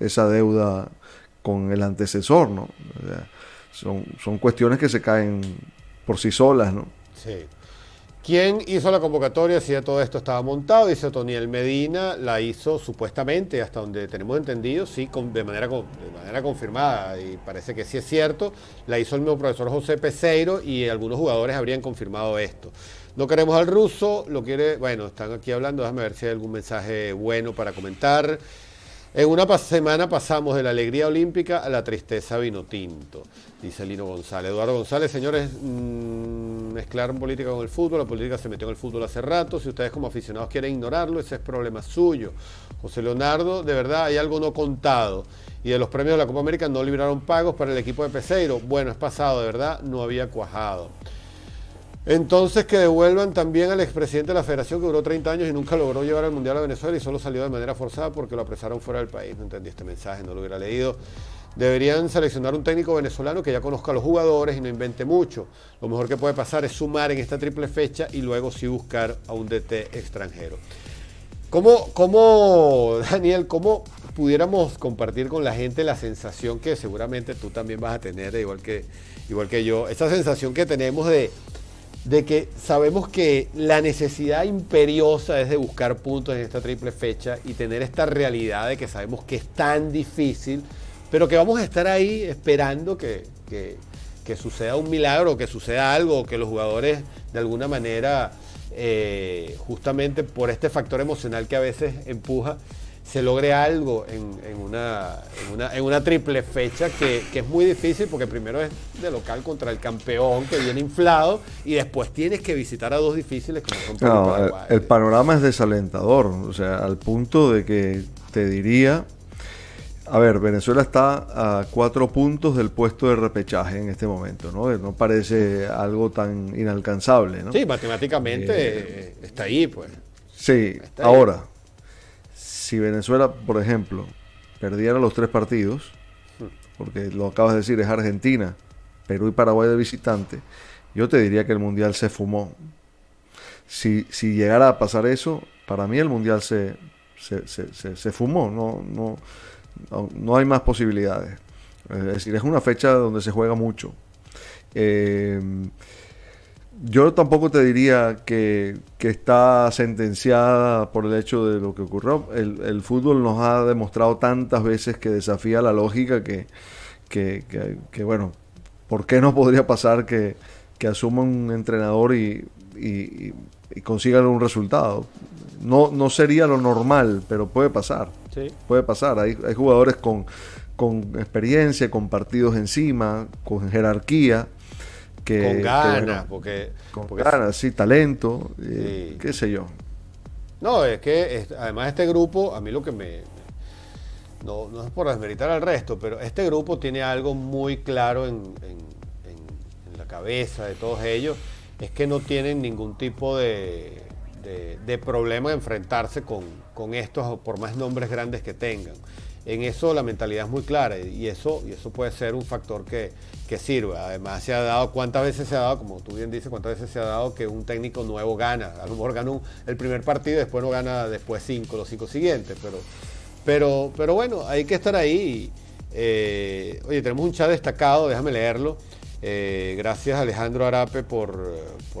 S2: esa deuda con el antecesor, ¿no? son, son cuestiones que se caen por sí solas, ¿no?
S1: Sí. ¿Quién hizo la convocatoria si ya todo esto estaba montado? Dice Toniel Medina, la hizo supuestamente, hasta donde tenemos entendido, sí, de, manera, de manera confirmada, y parece que sí es cierto, la hizo el mismo profesor José Peseiro y algunos jugadores habrían confirmado esto. No queremos al ruso, lo quiere, bueno, están aquí hablando, déjame ver si hay algún mensaje bueno para comentar. En una semana pasamos de la alegría olímpica a la tristeza vino tinto, dice Lino González. Eduardo González, señores, mmm, mezclaron política con el fútbol, la política se metió en el fútbol hace rato, si ustedes como aficionados quieren ignorarlo, ese es problema suyo. José Leonardo, de verdad hay algo no contado. Y de los premios de la Copa América no libraron pagos para el equipo de Peseiro. Bueno, es pasado, de verdad, no había cuajado. Entonces que devuelvan también al expresidente de la federación que duró 30 años y nunca logró llevar al Mundial a Venezuela y solo salió de manera forzada porque lo apresaron fuera del país. No entendí este mensaje, no lo hubiera leído. Deberían seleccionar un técnico venezolano que ya conozca a los jugadores y no invente mucho. Lo mejor que puede pasar es sumar en esta triple fecha y luego sí buscar a un DT extranjero. ¿Cómo, Daniel, cómo pudiéramos compartir con la gente la sensación que seguramente tú también vas a tener, igual que, igual que yo, esa sensación que tenemos de de que sabemos que la necesidad imperiosa es de buscar puntos en esta triple fecha y tener esta realidad de que sabemos que es tan difícil, pero que vamos a estar ahí esperando que, suceda un milagro, que suceda algo, que los jugadores de alguna manera, eh, justamente por este factor emocional que a veces empuja, se logre algo en, una, en, una, triple fecha que, es muy difícil porque primero es de local contra el campeón que viene inflado y después tienes que visitar a dos difíciles como son
S2: no, el, panorama es desalentador, o sea, al punto de que te diría, a ver, Venezuela está a cuatro puntos del puesto de repechaje en este momento, ¿no? No parece algo tan inalcanzable, ¿no?
S1: Sí, matemáticamente eh, está ahí, pues.
S2: Sí, ahora si Venezuela, por ejemplo, perdiera los tres partidos, porque lo acabas de decir, es Argentina, Perú y Paraguay de visitante, yo te diría que el Mundial se fumó. Si, si llegara a pasar eso, para mí el Mundial se, se, fumó, no, no, no, hay más posibilidades. Es decir, es una fecha donde se juega mucho. Eh, yo tampoco te diría que, está sentenciada por el hecho de lo que ocurrió. El, fútbol nos ha demostrado tantas veces que desafía la lógica que, que, bueno, ¿por qué no podría pasar que, asuma un entrenador y, y, consigan un resultado? No, no sería lo normal, pero puede pasar. Sí. Puede pasar. Hay, hay jugadores con, con experiencia, con partidos encima, con jerarquía
S1: con ganas, porque...
S2: Con ganas, sí, talento, eh, qué sé yo.
S1: No, es que además este grupo, a mí lo que me... No, no es por desmeritar al resto, pero este grupo tiene algo muy claro en, la cabeza de todos ellos, es que no tienen ningún tipo de, de, problema en enfrentarse con, con estos, por más nombres grandes que tengan en eso la mentalidad es muy clara y eso, y eso puede ser un factor que, sirva. Además se ha dado, ¿cuántas veces se ha dado, como tú bien dices, cuántas veces se ha dado que un técnico nuevo gana? A lo mejor gana el primer partido después no gana después cinco, los cinco siguientes, pero, pero, pero bueno, hay que estar ahí. Eh, oye, tenemos un chat destacado, déjame leerlo. Eh, gracias Alejandro Arape por,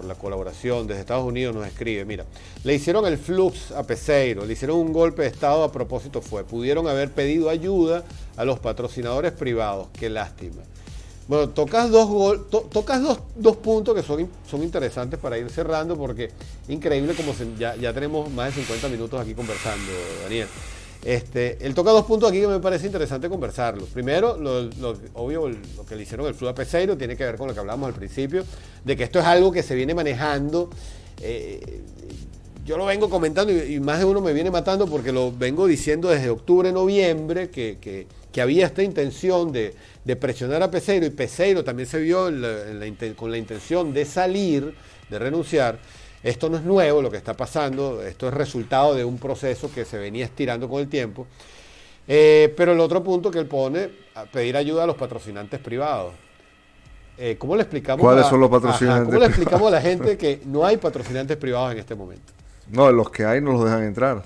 S1: la colaboración. Desde Estados Unidos nos escribe, mira, le hicieron el flux a Peseiro, le hicieron un golpe de estado a propósito fue, pudieron haber pedido ayuda a los patrocinadores privados. Qué lástima. Bueno, tocas dos, tocas dos, puntos que son, son interesantes para ir cerrando porque increíble como ya, ya tenemos más de 50 minutos aquí conversando, Daniel. Este, él toca dos puntos aquí que me parece interesante conversarlo. Primero, lo, obvio, lo que le hicieron el Fluda Peseiro tiene que ver con lo que hablamos al principio, de que esto es algo que se viene manejando. Eh, yo lo vengo comentando y, más de uno me viene matando porque lo vengo diciendo desde octubre, noviembre, que, había esta intención de, presionar a Peseiro y Peseiro también se vio con la intención de salir, de renunciar. Esto no es nuevo lo que está pasando, esto es resultado de un proceso que se venía estirando con el tiempo. Eh, pero el otro punto que él pone, a pedir ayuda a los patrocinantes privados. Eh, ¿Cómo le explicamos?
S2: ¿Cuáles son los patrocinantes?
S1: ¿Cómo le explicamos a la gente que no hay patrocinantes privados en este momento?
S2: No, los que hay no los dejan entrar.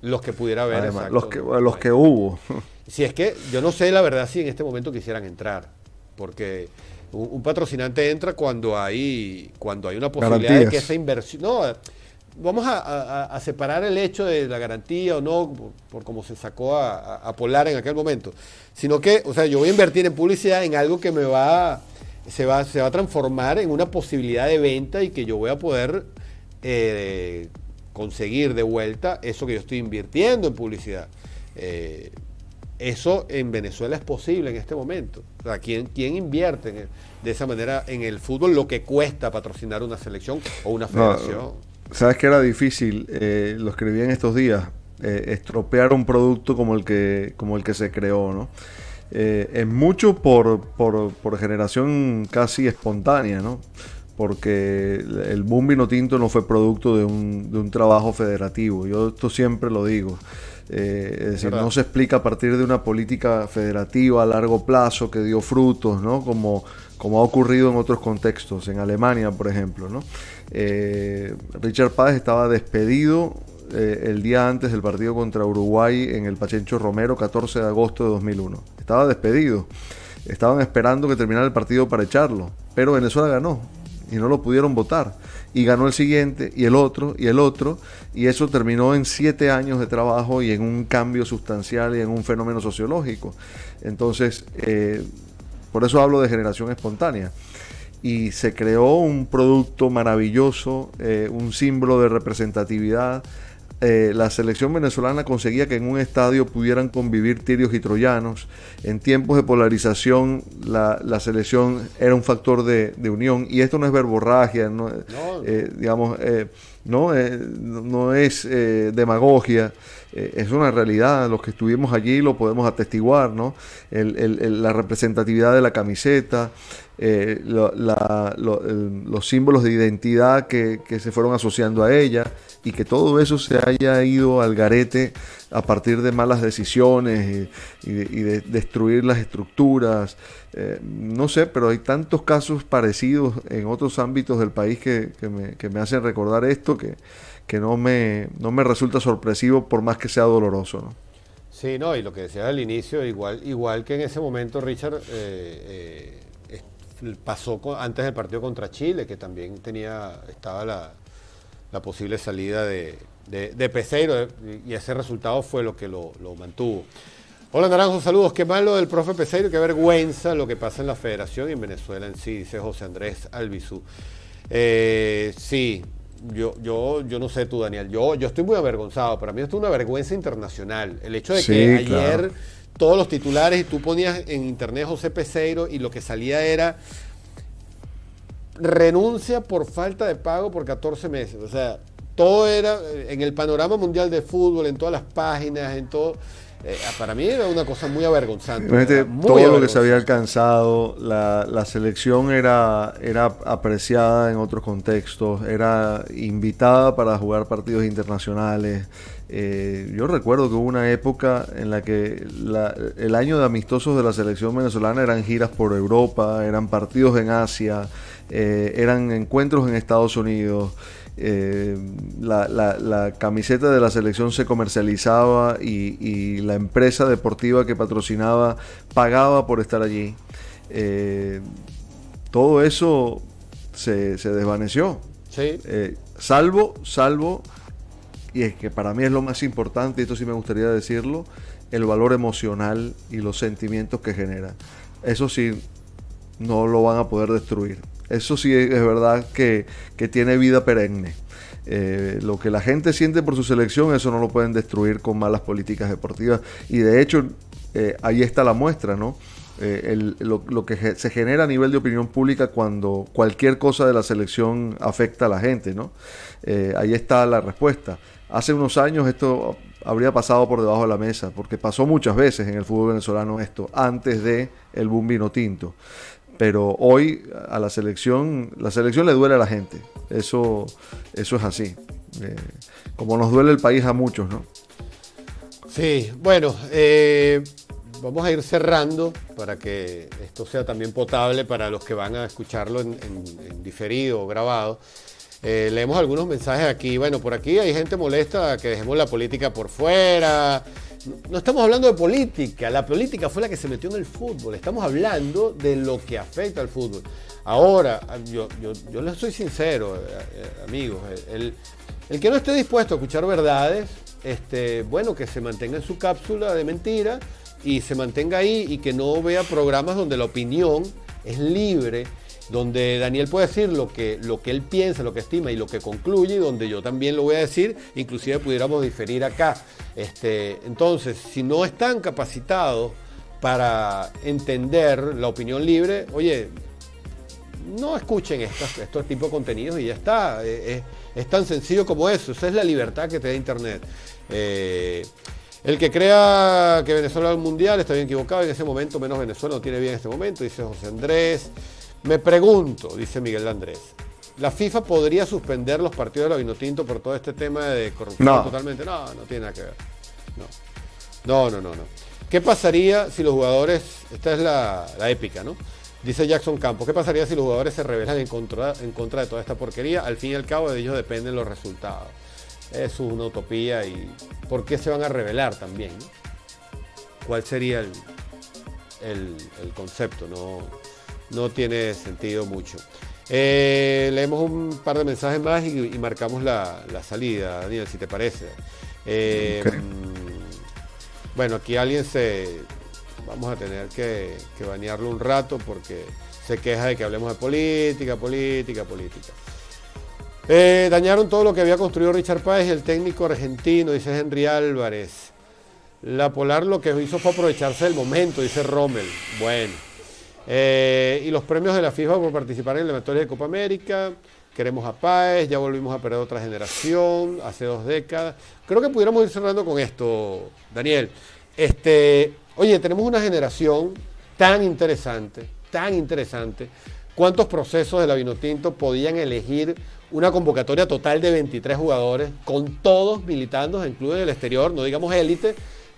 S1: Los que pudiera haber.
S2: los que, los que hubo.
S1: Si es que yo no sé la verdad si en este momento quisieran entrar, porque un, patrocinante entra cuando hay, cuando hay una posibilidad de que esa inversión... No, vamos a, separar el hecho de la garantía o no, por, cómo se sacó a, Polar en aquel momento, sino que, o sea, yo voy a invertir en publicidad en algo que me va, se va, se va a transformar en una posibilidad de venta y que yo voy a poder eh, conseguir de vuelta eso que yo estoy invirtiendo en publicidad. Eh, eso en Venezuela es posible en este momento. O sea, ¿quién, invierte de esa manera en el fútbol lo que cuesta patrocinar una selección o una federación?
S2: Sabes que era difícil, eh, lo escribí en estos días, eh, estropear un producto como el que, como el que se creó, ¿no? Eh, es mucho por, por, generación casi espontánea, ¿no? Porque el boom vino tinto no fue producto de un, de un trabajo federativo. Yo esto siempre lo digo. Eh, es decir, no se explica a partir de una política federativa a largo plazo que dio frutos, ¿no? Como, como ha ocurrido en otros contextos, en Alemania, por ejemplo, ¿no? Eh, Richard Páez estaba despedido eh, el día antes del partido contra Uruguay en el Pachencho Romero, 14 de agosto de 2001. Estaba despedido. Estaban esperando que terminara el partido para echarlo, pero Venezuela ganó y no lo pudieron votar y ganó el siguiente y el otro y el otro y eso terminó en siete años de trabajo y en un cambio sustancial y en un fenómeno sociológico. Entonces, eh, por eso hablo de generación espontánea. Y se creó un producto maravilloso, eh, un símbolo de representatividad, eh, la selección venezolana conseguía que en un estadio pudieran convivir tirios y troyanos. En tiempos de polarización, la, selección era un factor de, unión. Y esto no es verborragia, no, eh, digamos, eh, no, no es demagogia. es una realidad, los que estuvimos allí lo podemos atestiguar, ¿no? la representatividad de la camiseta, los símbolos de identidad que, que, se fueron asociando a ella, y que todo eso se haya ido al garete a partir de malas decisiones y, de, destruir las estructuras. Eh, no sé, pero hay tantos casos parecidos en otros ámbitos del país que, me, hacen recordar esto que, que no, me, no me resulta sorpresivo por más que sea doloroso. ¿no?
S1: Sí, no, y lo que decía al inicio, igual, igual que en ese momento Richard eh, pasó antes del partido contra Chile, que también tenía, estaba la, la posible salida de, de, Peseiro y ese resultado fue lo que lo, mantuvo. Hola Naranjo, saludos. Qué malo del profe Peseiro, qué vergüenza lo que pasa en la federación y en Venezuela en sí, dice José Andrés Albizú. Eh, sí, yo, yo, yo no sé tú, Daniel, yo, yo estoy muy avergonzado. Para mí esto es una vergüenza internacional. El hecho de que ayer todos los titulares y tú ponías en internet José Peseiro y lo que salía era renuncia por falta de pago por 14 meses. O sea, todo era en el panorama mundial de fútbol, en todas las páginas, en todo. Eh, para mí era una cosa muy avergonzante.
S2: todo lo que se había alcanzado, la, selección era, era apreciada en otros contextos, era invitada para jugar partidos internacionales. Eh, yo recuerdo que hubo una época en la que el año de amistosos de la selección venezolana eran giras por Europa, eran partidos en Asia. Eh, eran encuentros en Estados Unidos. Eh, la, camiseta de la selección se comercializaba y, la empresa deportiva que patrocinaba pagaba por estar allí. Todo eso se, desvaneció. salvo, salvo, y es que para mí es lo más importante, y esto sí me gustaría decirlo, el valor emocional y los sentimientos que genera. Eso sí, no lo van a poder destruir. Eso sí es verdad que, tiene vida perenne. Eh, lo que la gente siente por su selección, eso no lo pueden destruir con malas políticas deportivas. Y de hecho, eh, ahí está la muestra, ¿no? Eh, lo, que se genera a nivel de opinión pública cuando cualquier cosa de la selección afecta a la gente, ¿no? ahí está la respuesta. Hace unos años esto habría pasado por debajo de la mesa, porque pasó muchas veces en el fútbol venezolano esto, antes de el boom vino tinto pero hoy a la selección, la selección le duele a la gente. Eso, eso es así. Eh, como nos duele el país a muchos, ¿no?
S1: Sí, bueno, eh, vamos a ir cerrando para que esto sea también potable para los que van a escucharlo en, diferido o grabado. Eh, leemos algunos mensajes aquí. Bueno, por aquí hay gente molesta que dejemos la política por fuera, no estamos hablando de política, la política fue la que se metió en el fútbol, estamos hablando de lo que afecta al fútbol. Ahora, yo, yo, les soy sincero, eh, eh, amigos, el, que no esté dispuesto a escuchar verdades, este, bueno, que se mantenga en su cápsula de mentira y se mantenga ahí y que no vea programas donde la opinión es libre donde Daniel puede decir lo que, lo que él piensa, lo que estima y lo que concluye, y donde yo también lo voy a decir, inclusive pudiéramos diferir acá. Este, entonces, si no están capacitados para entender la opinión libre, oye, no escuchen estos, estos tipos de contenidos y ya está. Es, tan sencillo como eso. Esa es la libertad que te da Internet. Eh, el que crea que Venezuela es un mundial está bien equivocado en ese momento, menos Venezuela no tiene bien en este momento, dice José Andrés. Me pregunto, dice Miguel Andrés, ¿la FIFA podría suspender los partidos de la Vinotinto por todo este tema de corrupción no. totalmente? No, no tiene nada que ver. No. no, no, no, ¿Qué pasaría si los jugadores, esta es la, épica, ¿no? Dice Jackson Campos, ¿qué pasaría si los jugadores se rebelan en contra, en contra de toda esta porquería? Al fin y al cabo de ellos dependen los resultados. Es una utopía y ¿por qué se van a rebelar también? ¿Cuál sería el, el, el concepto? No, no tiene sentido mucho. Eh, leemos un par de mensajes más y, marcamos la, salida, Daniel, si te parece. Eh, mm, bueno, aquí alguien se... Vamos a tener que, banearlo un rato porque se queja de que hablemos de política, política, política. Eh, dañaron todo lo que había construido Richard Páez, el técnico argentino, dice Henry Álvarez. La Polar lo que hizo fue aprovecharse del momento, dice Rommel. Bueno. Eh, y los premios de la FIFA por participar en la eliminatoria de Copa América. Queremos a Páez, ya volvimos a perder otra generación, hace dos décadas. Creo que pudiéramos ir cerrando con esto, Daniel. Este, oye, tenemos una generación tan interesante, tan interesante. ¿Cuántos procesos de la Vinotinto podían elegir una convocatoria total de 23 jugadores, con todos militando en clubes del exterior, no digamos élite,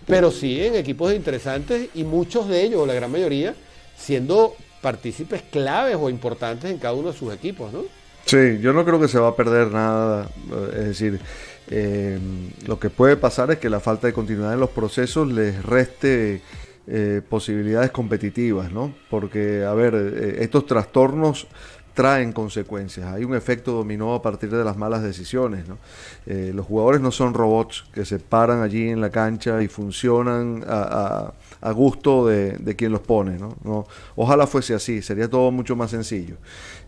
S1: pero sí en equipos interesantes y muchos de ellos, o la gran mayoría, siendo partícipes claves o importantes en cada uno de sus equipos, ¿no?
S2: Sí, yo no creo que se va a perder nada. Es decir, eh, lo que puede pasar es que la falta de continuidad en los procesos les reste eh, posibilidades competitivas, ¿no? Porque, a ver, eh, estos trastornos traen consecuencias. Hay un efecto dominó a partir de las malas decisiones. ¿no? los jugadores no son robots que se paran allí en la cancha y funcionan a, a gusto de, quien los pone. ¿no? ojalá fuese así, sería todo mucho más sencillo.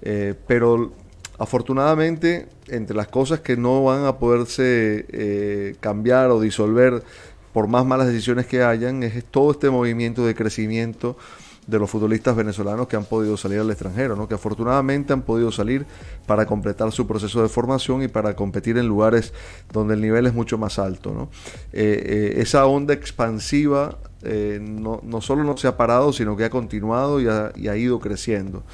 S2: Eh, pero afortunadamente, entre las cosas que no van a poderse eh, cambiar o disolver por más malas decisiones que hayan, es todo este movimiento de crecimiento de los futbolistas venezolanos que han podido salir al extranjero, ¿no? que afortunadamente han podido salir para completar su proceso de formación y para competir en lugares donde el nivel es mucho más alto. ¿no? Eh, esa onda expansiva eh, no, no, solo no se ha parado, sino que ha continuado y ha, ido creciendo.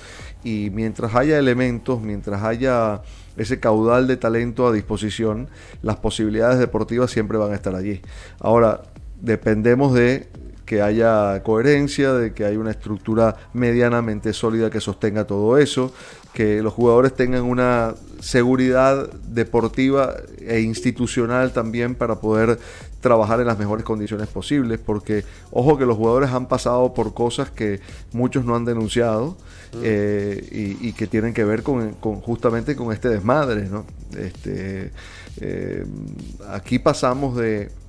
S2: Y mientras haya elementos, mientras haya ese caudal de talento a disposición, las posibilidades deportivas siempre van a estar allí. Ahora, dependemos de que haya coherencia, de que haya una estructura medianamente sólida que sostenga todo eso, que los jugadores tengan una seguridad deportiva e institucional también para poder trabajar en las mejores condiciones posibles, porque ojo que los jugadores han pasado por cosas que muchos no han denunciado mm. eh, y, que tienen que ver con, justamente con este desmadre, ¿no? Este, eh, aquí pasamos de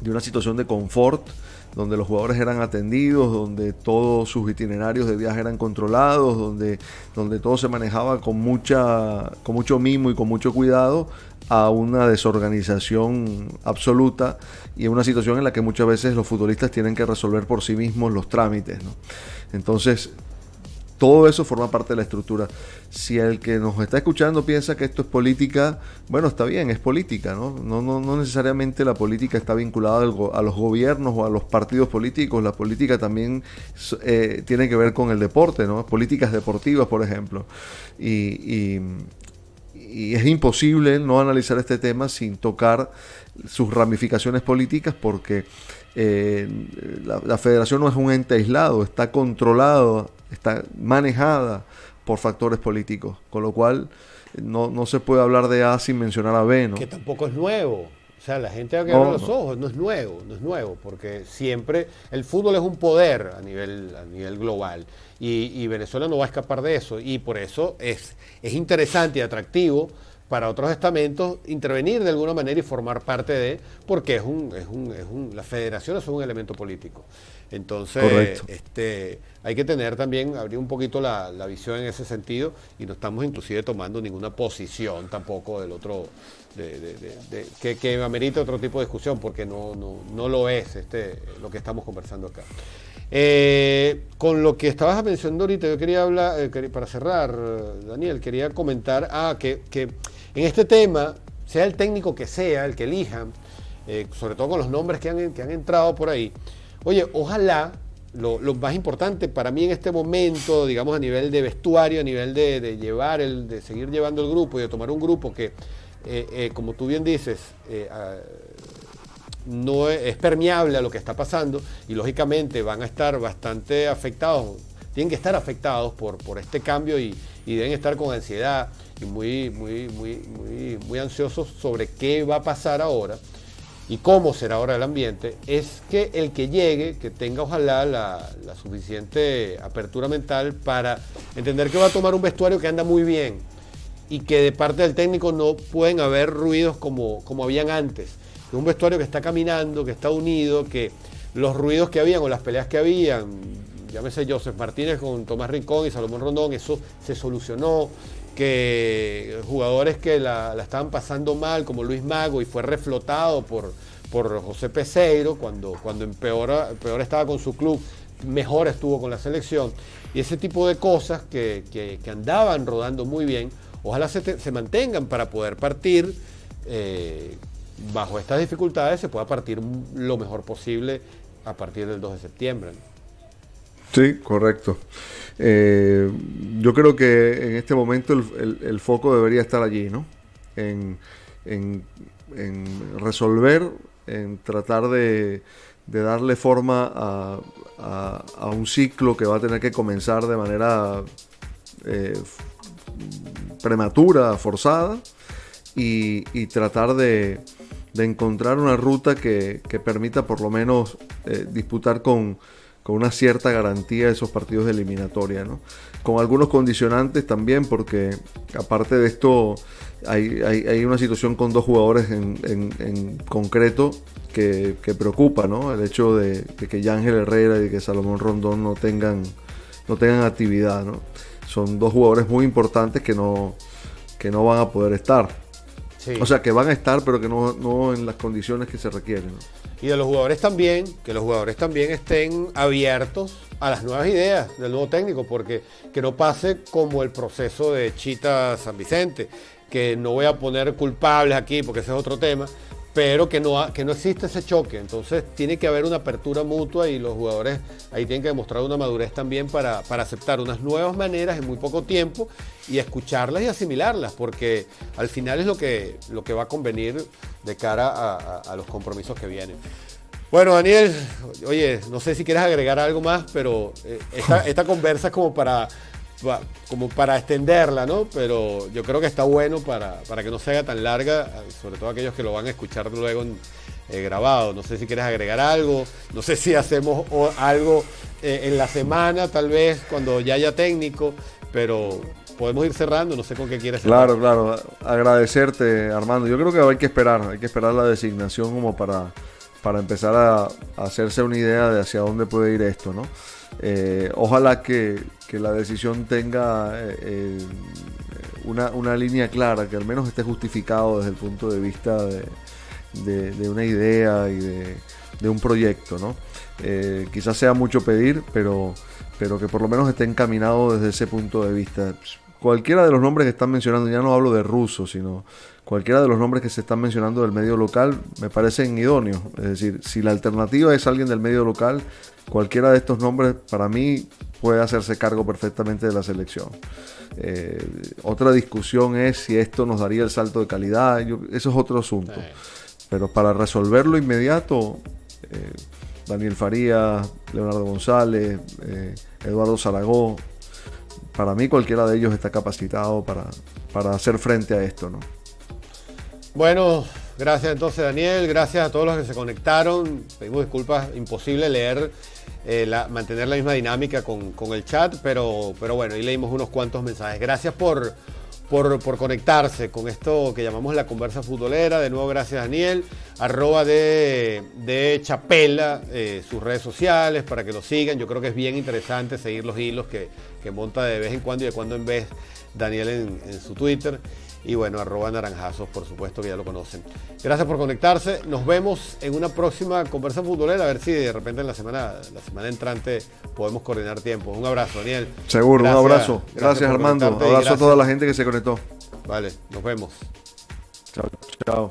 S2: de una situación de confort, donde los jugadores eran atendidos, donde todos sus itinerarios de viaje eran controlados, donde, donde todo se manejaba con, mucha, con mucho mimo y con mucho cuidado, a una desorganización absoluta y a una situación en la que muchas veces los futbolistas tienen que resolver por sí mismos los trámites. Entonces, todo eso forma parte de la estructura. Si el que nos está escuchando piensa que esto es política, bueno, está bien, es política, ¿no? No, no, necesariamente la política está vinculada a los gobiernos o a los partidos políticos, la política también eh, tiene que ver con el deporte, ¿no? Políticas deportivas, por ejemplo. Y, es imposible no analizar este tema sin tocar sus ramificaciones políticas porque eh, la, la, federación no es un ente aislado, está controlado está manejada por factores políticos, con lo cual no, no, se puede hablar de A sin mencionar a B, ¿no?
S1: Que tampoco es nuevo. O sea, la gente va a quedar los ojos, no es nuevo, no es nuevo, porque siempre el fútbol es un poder a nivel, a nivel global y, y Venezuela no va a escapar de eso y por eso es, es interesante y atractivo para otros estamentos intervenir de alguna manera y formar parte de, porque es un, es un, es un, las federaciones son un elemento político. Entonces, este, hay que tener también, abrir un poquito la, visión en ese sentido y no estamos inclusive tomando ninguna posición tampoco del otro, de, que, que amerita otro tipo de discusión, porque no, no, no lo es este, lo que estamos conversando acá. Eh, con lo que estabas mencionando ahorita, yo quería hablar, eh, para cerrar, Daniel, quería comentar ah, que, que en este tema, sea el técnico que sea, el que elijan, eh, sobre todo con los nombres que han, que han entrado por ahí, oye, ojalá, lo, más importante para mí en este momento, digamos a nivel de vestuario, a nivel de, llevar, el, de seguir llevando el grupo y de tomar un grupo que, eh, eh, como tú bien dices, no es, permeable a lo que está pasando y lógicamente van a estar bastante afectados, tienen que estar afectados por, por este cambio y, deben estar con ansiedad y muy, muy, muy, muy, muy ansiosos sobre qué va a pasar ahora y cómo será ahora el ambiente, es que el que llegue, que tenga ojalá la, suficiente apertura mental para entender que va a tomar un vestuario que anda muy bien y que de parte del técnico no pueden haber ruidos como, como habían antes. un vestuario que está caminando, que está unido, que los ruidos que habían o las peleas que habían, llámese Joseph Martínez con Tomás Rincón y Salomón Rondón, eso se solucionó que jugadores que la, estaban pasando mal, como Luis Mago, y fue reflotado por, por José Peseiro, cuando, cuando peor estaba con su club, mejor estuvo con la selección. Y ese tipo de cosas que, andaban rodando muy bien, ojalá se, mantengan para poder partir. Eh, bajo estas dificultades se pueda partir lo mejor posible a partir del 2 de septiembre.
S2: Sí, correcto. Eh, yo creo que en este momento el, foco debería estar allí, ¿no? En, resolver, en tratar de, darle forma a, un ciclo que va a tener que comenzar de manera eh, prematura, forzada, y, tratar de, encontrar una ruta que, permita por lo menos eh, disputar con con una cierta garantía de esos partidos de eliminatoria, ¿no? Con algunos condicionantes también, porque aparte de esto, hay, hay, una situación con dos jugadores en, concreto que, preocupa, ¿no? El hecho de, que Yángel Herrera y que Salomón Rondón no tengan, no tengan actividad, ¿no? Son dos jugadores muy importantes que no, que no van a poder estar. O sea, que van a estar, pero que no, no en las condiciones que se requieren. ¿no?
S1: Y de los jugadores también, que los jugadores también estén abiertos a las nuevas ideas del nuevo técnico, porque que no pase como el proceso de Chita San Vicente, que no voy a poner culpables aquí porque ese es otro tema, pero que no, que no existe ese choque. Entonces tiene que haber una apertura mutua y los jugadores ahí tienen que demostrar una madurez también para, aceptar unas nuevas maneras en muy poco tiempo y escucharlas y asimilarlas, porque al final es lo que, lo que va a convenir de cara a, los compromisos que vienen. Bueno, Daniel, oye, no sé si quieres agregar algo más, pero eh, esta, esta conversa es como para como para extenderla, ¿no? Pero yo creo que está bueno para, para que no se haga tan larga, sobre todo aquellos que lo van a escuchar luego eh, grabado. No sé si quieres agregar algo, no sé si hacemos algo eh, en la semana, tal vez, cuando ya haya técnico, pero podemos ir cerrando, no sé con qué quieres
S2: Claro, claro, agradecerte Armando. Yo creo que hay que esperar, hay que esperar la designación como para para empezar a, hacerse una idea de hacia dónde puede ir esto, ¿no? Eh, ojalá que, la decisión tenga eh, una, línea clara, que al menos esté justificado desde el punto de vista de, una idea y de, un proyecto, ¿no? quizás sea mucho pedir, pero, pero que por lo menos esté encaminado desde ese punto de vista cualquiera de los nombres que están mencionando, ya no hablo de ruso, sino cualquiera de los nombres que se están mencionando del medio local me parecen idóneos. Es decir, si la alternativa es alguien del medio local, cualquiera de estos nombres para mí puede hacerse cargo perfectamente de la selección. Eh, otra discusión es si esto nos daría el salto de calidad, eso es otro asunto. Pero para resolverlo inmediato, eh, Daniel Farías, Leonardo González, eh, Eduardo Zaragoza, para mí cualquiera de ellos está capacitado para, para hacer frente a esto, ¿no?
S1: Bueno, gracias entonces Daniel, gracias a todos los que se conectaron. Pedimos disculpas, imposible leer, eh, mantener la misma dinámica con, el chat, pero, pero bueno, ahí leímos unos cuantos mensajes. Gracias por, por, conectarse con esto que llamamos la conversa futbolera. De nuevo, gracias Daniel. Arroba de, Chapela, eh, sus redes sociales, para que lo sigan. Yo creo que es bien interesante seguir los hilos que, monta de vez en cuando y de cuando en vez Daniel en su Twitter. Y bueno, arroba naranjazos, por supuesto que ya lo conocen. Gracias por conectarse. Nos vemos en una próxima conversa futbolera. A ver si de repente en la semana, la semana entrante podemos coordinar tiempo. Un abrazo, Daniel.
S2: Seguro, un abrazo. Gracias, Armando. Un abrazo a toda la gente que se conectó.
S1: Vale, nos vemos.
S2: Chao, chao.